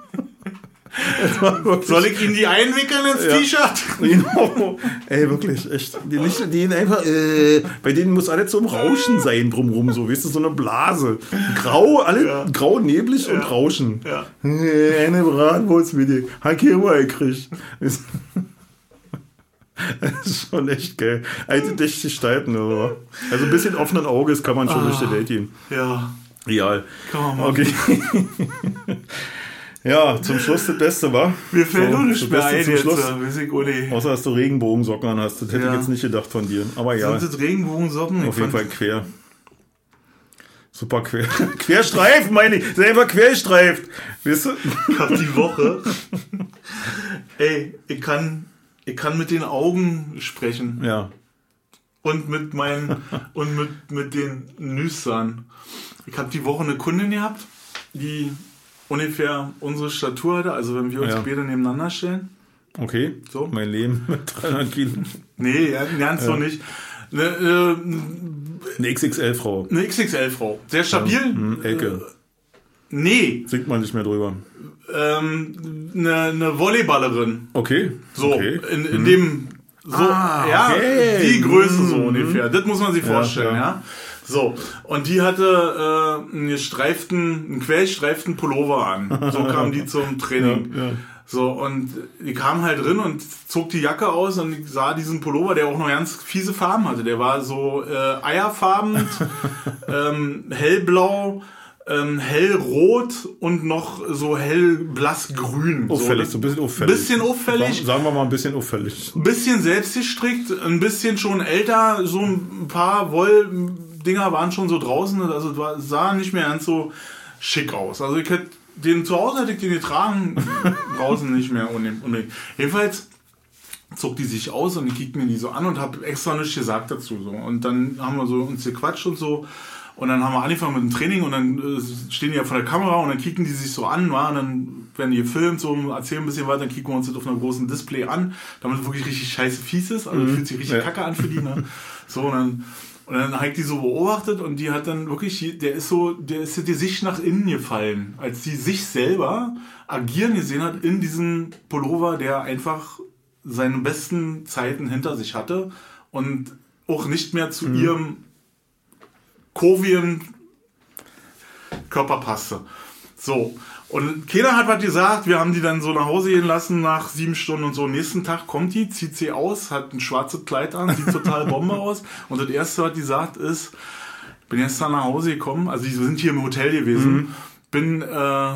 Soll ich Ihnen die einwickeln ins Ja. T-Shirt? Genau. Ey, wirklich, echt. Die, nicht, die einfach, äh, bei denen muss alles so im Rauschen sein drumrum, so, weißt du, so eine Blase. Grau, alle Ja. grau, neblig und Rauschen. Ja. Eine Bratwurst mit dir. Hack hier mal gekriegt. Das ist schon echt geil. Alte dich gestalten, aber. Also ein bisschen offenen Auges kann man schon durch die Welt gehen. Ja. Real. Kann man machen. Okay. Ja, zum Schluss das Beste, war. Mir fällt So, nur nicht das mehr Beste ein jetzt. Schluss. äh, auch nicht. Außer dass du Regenbogensocken an hast. Das hätte Ja. ich jetzt nicht gedacht von dir. Aber ja, Sind das Regenbogensocken? Auf jeden Fall quer. Super quer. Querstreifen, meine ich. Einfach querstreift. Weißt du? Ich hab die Woche. Ey, ich kann, ich kann mit den Augen sprechen. Ja. Und mit meinen, und mit, mit den Nüstern. Ich habe die Woche eine Kundin gehabt, die ungefähr unsere Statur hatte. Also wenn wir uns Ja. beide nebeneinander stellen. Okay. So. Mein Leben mit 300 Kilo. Nee, ja, ganz so nicht. Eine, äh, Eine XXL-Frau. eine XXL-Frau. Sehr stabil. Hm, Elke. Nee, Singt man nicht mehr drüber. ähm, eine, eine Volleyballerin. Okay. So, Okay. in, in dem, so, Ah, ja, okay. die Größe so Mhm. ungefähr. Das muss man sich vorstellen, ja. ja. So, und die hatte äh, einen gestreiften, einen querstreiften Pullover an. So kam die zum Training. Ja, ja. So, und die kam halt drin und zog die Jacke aus und ich sah diesen Pullover, der auch noch ganz fiese Farben hatte. Der war so äh, eierfarben, ähm, hellblau, ähm, hellrot und noch so hellblassgrün. Auffällig, so, so ein bisschen auffällig. Bisschen auffällig. Sagen, wir mal ein bisschen auffällig. Ein bisschen selbstgestrickt, ein bisschen schon älter, so ein paar Wolldinger waren schon so draußen, also war- sah nicht mehr ganz so schick aus. Also ich hätte den zu Hause hätte ich den getragen, draußen nicht mehr unbedingt. Jedenfalls zog die sich aus und ich kickte mir die so an und habe extra nichts gesagt dazu. So. Und dann haben wir so uns gequatscht und so. Und dann haben wir angefangen mit dem Training und dann äh, stehen die ja vor der Kamera und dann kicken die sich so an, wa? und dann werden die gefilmt, so erzählen ein bisschen weiter, dann kicken wir uns das auf einem großen Display an, damit es wirklich richtig scheiße fies ist, also fühlt sich richtig Ja. kacke an für die, ne? So, und dann, und dann habe ich die so beobachtet und die hat dann wirklich, der ist so, der ist die Sicht nach innen gefallen, als die sich selber agieren gesehen hat in diesem Pullover, der einfach seine besten Zeiten hinter sich hatte und auch nicht mehr zu ihrem kurvigen Körper passte. So. Und keiner hat was gesagt. Wir haben die dann so nach Hause gehen lassen nach sieben Stunden und so. Nächsten Tag kommt die, zieht sie aus, hat ein schwarzes Kleid an, sieht total Bombe aus. Und das erste, was die sagt, ist, bin jetzt dann nach Hause gekommen. Also, die sind hier im Hotel gewesen. Bin, äh,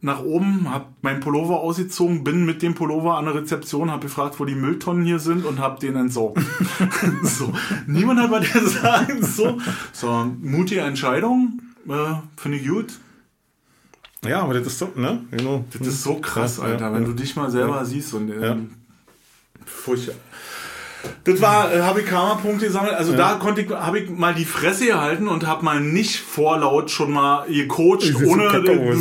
nach oben, hab meinen Pullover ausgezogen, bin mit dem Pullover an der Rezeption, hab gefragt, wo die Mülltonnen hier sind und hab den entsorgt. so. Niemand hat was gesagt. So, so mutige Entscheidung, äh, finde ich gut. Ja, aber das ist so, ne? Genau. Das ist so krass, Ja, Alter, ja, wenn ja. du dich mal selber siehst und ähm, furchtbar. Das war, äh, habe ich Karma-Punkte gesammelt. Also da konnte ich, habe ich mal die Fresse gehalten und habe mal nicht vorlaut schon mal gecoacht, ohne noch- Kakao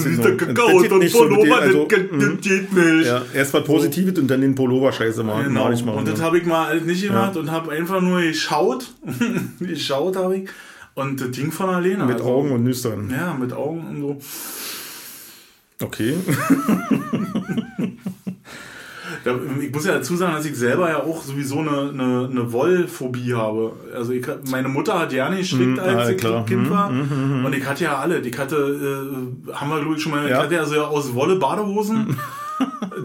das und mit Pullover, also, das geht- das geht nicht. Ja, erst was Positives und dann den Pullover scheiße machen. Genau. Mal. und das ne? habe ich mal halt nicht gemacht und habe einfach nur geschaut. geschaut habe ich. Und das ging von alleine. Mit also, Augen und Nüstern. Ja, mit Augen und so. Okay. Ich muss ja dazu sagen, dass ich selber ja auch sowieso eine, eine, eine Wollphobie habe. Also ich, meine Mutter hat ja nicht gestrickt, Mhm, als ah, ich klar. Kind Mhm, war. Und ich hatte ja alle. Ich hatte, äh, haben wir glaube ich schon mal, ich Ja. hatte ja so ja aus Wolle Badehosen.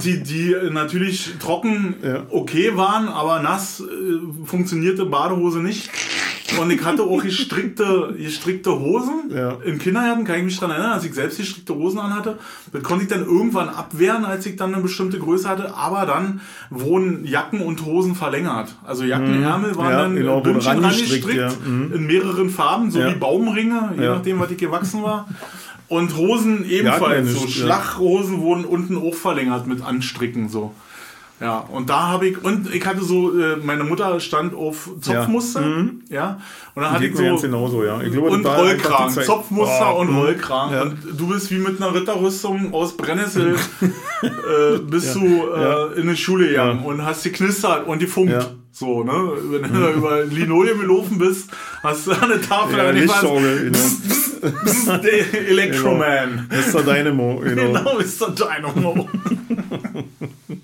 Die, die natürlich trocken Ja. okay waren, aber nass äh, funktionierte Badehose nicht. Und ich hatte auch gestrickte, gestrickte Hosen Ja. im Kindergarten, kann ich mich dran erinnern, als ich selbst gestrickte Hosen anhatte. Das konnte ich dann irgendwann abwehren, als ich dann eine bestimmte Größe hatte. Aber dann wurden Jacken und Hosen verlängert. Also Jackenärmel waren Mhm. Ja, dann genau, Bündchen rangestrickt, ja. Mhm. in mehreren Farben, so Ja. wie Baumringe, je Ja. nachdem, was ich gewachsen war. Und Hosen ebenfalls. nicht, so ja. Schlachhosen wurden unten auch verlängert mit Anstricken so. Ja, und da habe ich, und ich hatte so, äh, meine Mutter stand auf Zopfmuster, ja, und dann hatte ich so, genauso, ja. Ich glaube, und die Rollkragen. Zopfmuster Oh, und mhm. Rollkragen. Ja. Und du bist wie mit einer Ritterrüstung aus Brennnessel, äh, bist du äh, Ja. in die Schule gegangen Ja. und hast geknistert und gefunkt. Ja. So, ne? Wenn du da über Linoleum gelaufen bist, hast du eine Tafel Ja, an die Lichtschaukel, genau. Electroman. Mr. Dynamo, genau. Genau, ist der Dynamo.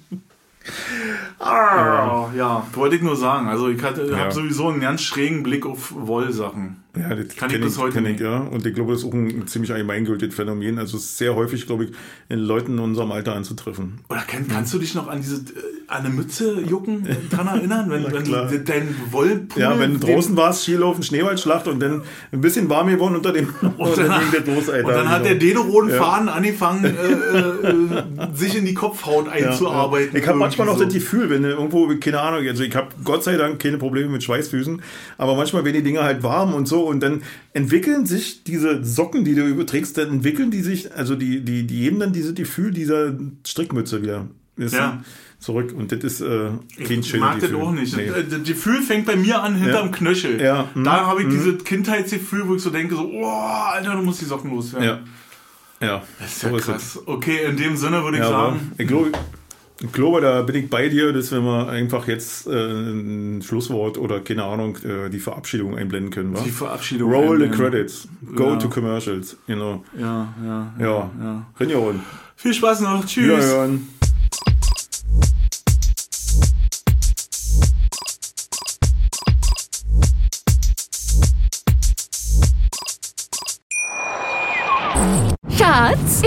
ah, ja, wollte ich nur sagen. Also ich hatte, Ja. habe sowieso einen ganz schrägen Blick auf Wollsachen. Ja, das Kann ich bis heute kenn ich, nicht. ja. Und ich glaube, das ist auch ein ziemlich allgemeingültiges Phänomen. Also sehr häufig, glaube ich, in Leuten in unserem Alter anzutreffen. Oder kann, kannst du dich noch an diese äh, an eine Mütze jucken dran erinnern, wenn, wenn du dein Wollpul Ja, wenn du draußen warst, Skilaufen, Schneeballschlacht und dann ein bisschen warm geworden unter dem und dann, ging das los, Alter. und dann hat der Genau. Denoden Ja. Faden angefangen, äh, äh, äh, sich in die Kopfhaut einzuarbeiten. Ich habe manchmal noch Irgendwie das Gefühl, wenn du irgendwo, keine Ahnung, also ich habe Gott sei Dank keine Probleme mit Schweißfüßen, aber manchmal werden die Dinger halt warm und so und dann entwickeln sich diese Socken, die du überträgst, dann entwickeln die sich, also die, die, die geben dann dieses Gefühl dieser Strickmütze wieder. Ist Ja. Zurück und das ist äh, kein Ich schönes mag das Gefühl. auch nicht. Nee. Das, das Gefühl fängt bei mir an hinterm Ja. Knöchel. Ja, mhm, Da habe ich dieses Kindheitsgefühl, wo ich so denke, so, oh, Alter, du musst die Socken loswerden. Ja. Ja, Das ist ja krass. Okay, in dem Sinne würde ich Ja, sagen, ich glaube, ich glaube, da bin ich bei dir, dass wir einfach jetzt äh, ein Schlusswort oder keine Ahnung, äh, die Verabschiedung einblenden können. Wa? die Verabschiedung. Roll the einblenden. credits. Go Ja. to commercials. You know. Ja, ja, ja. Ja. ja. Viel Spaß noch. Tschüss. Wiederhören.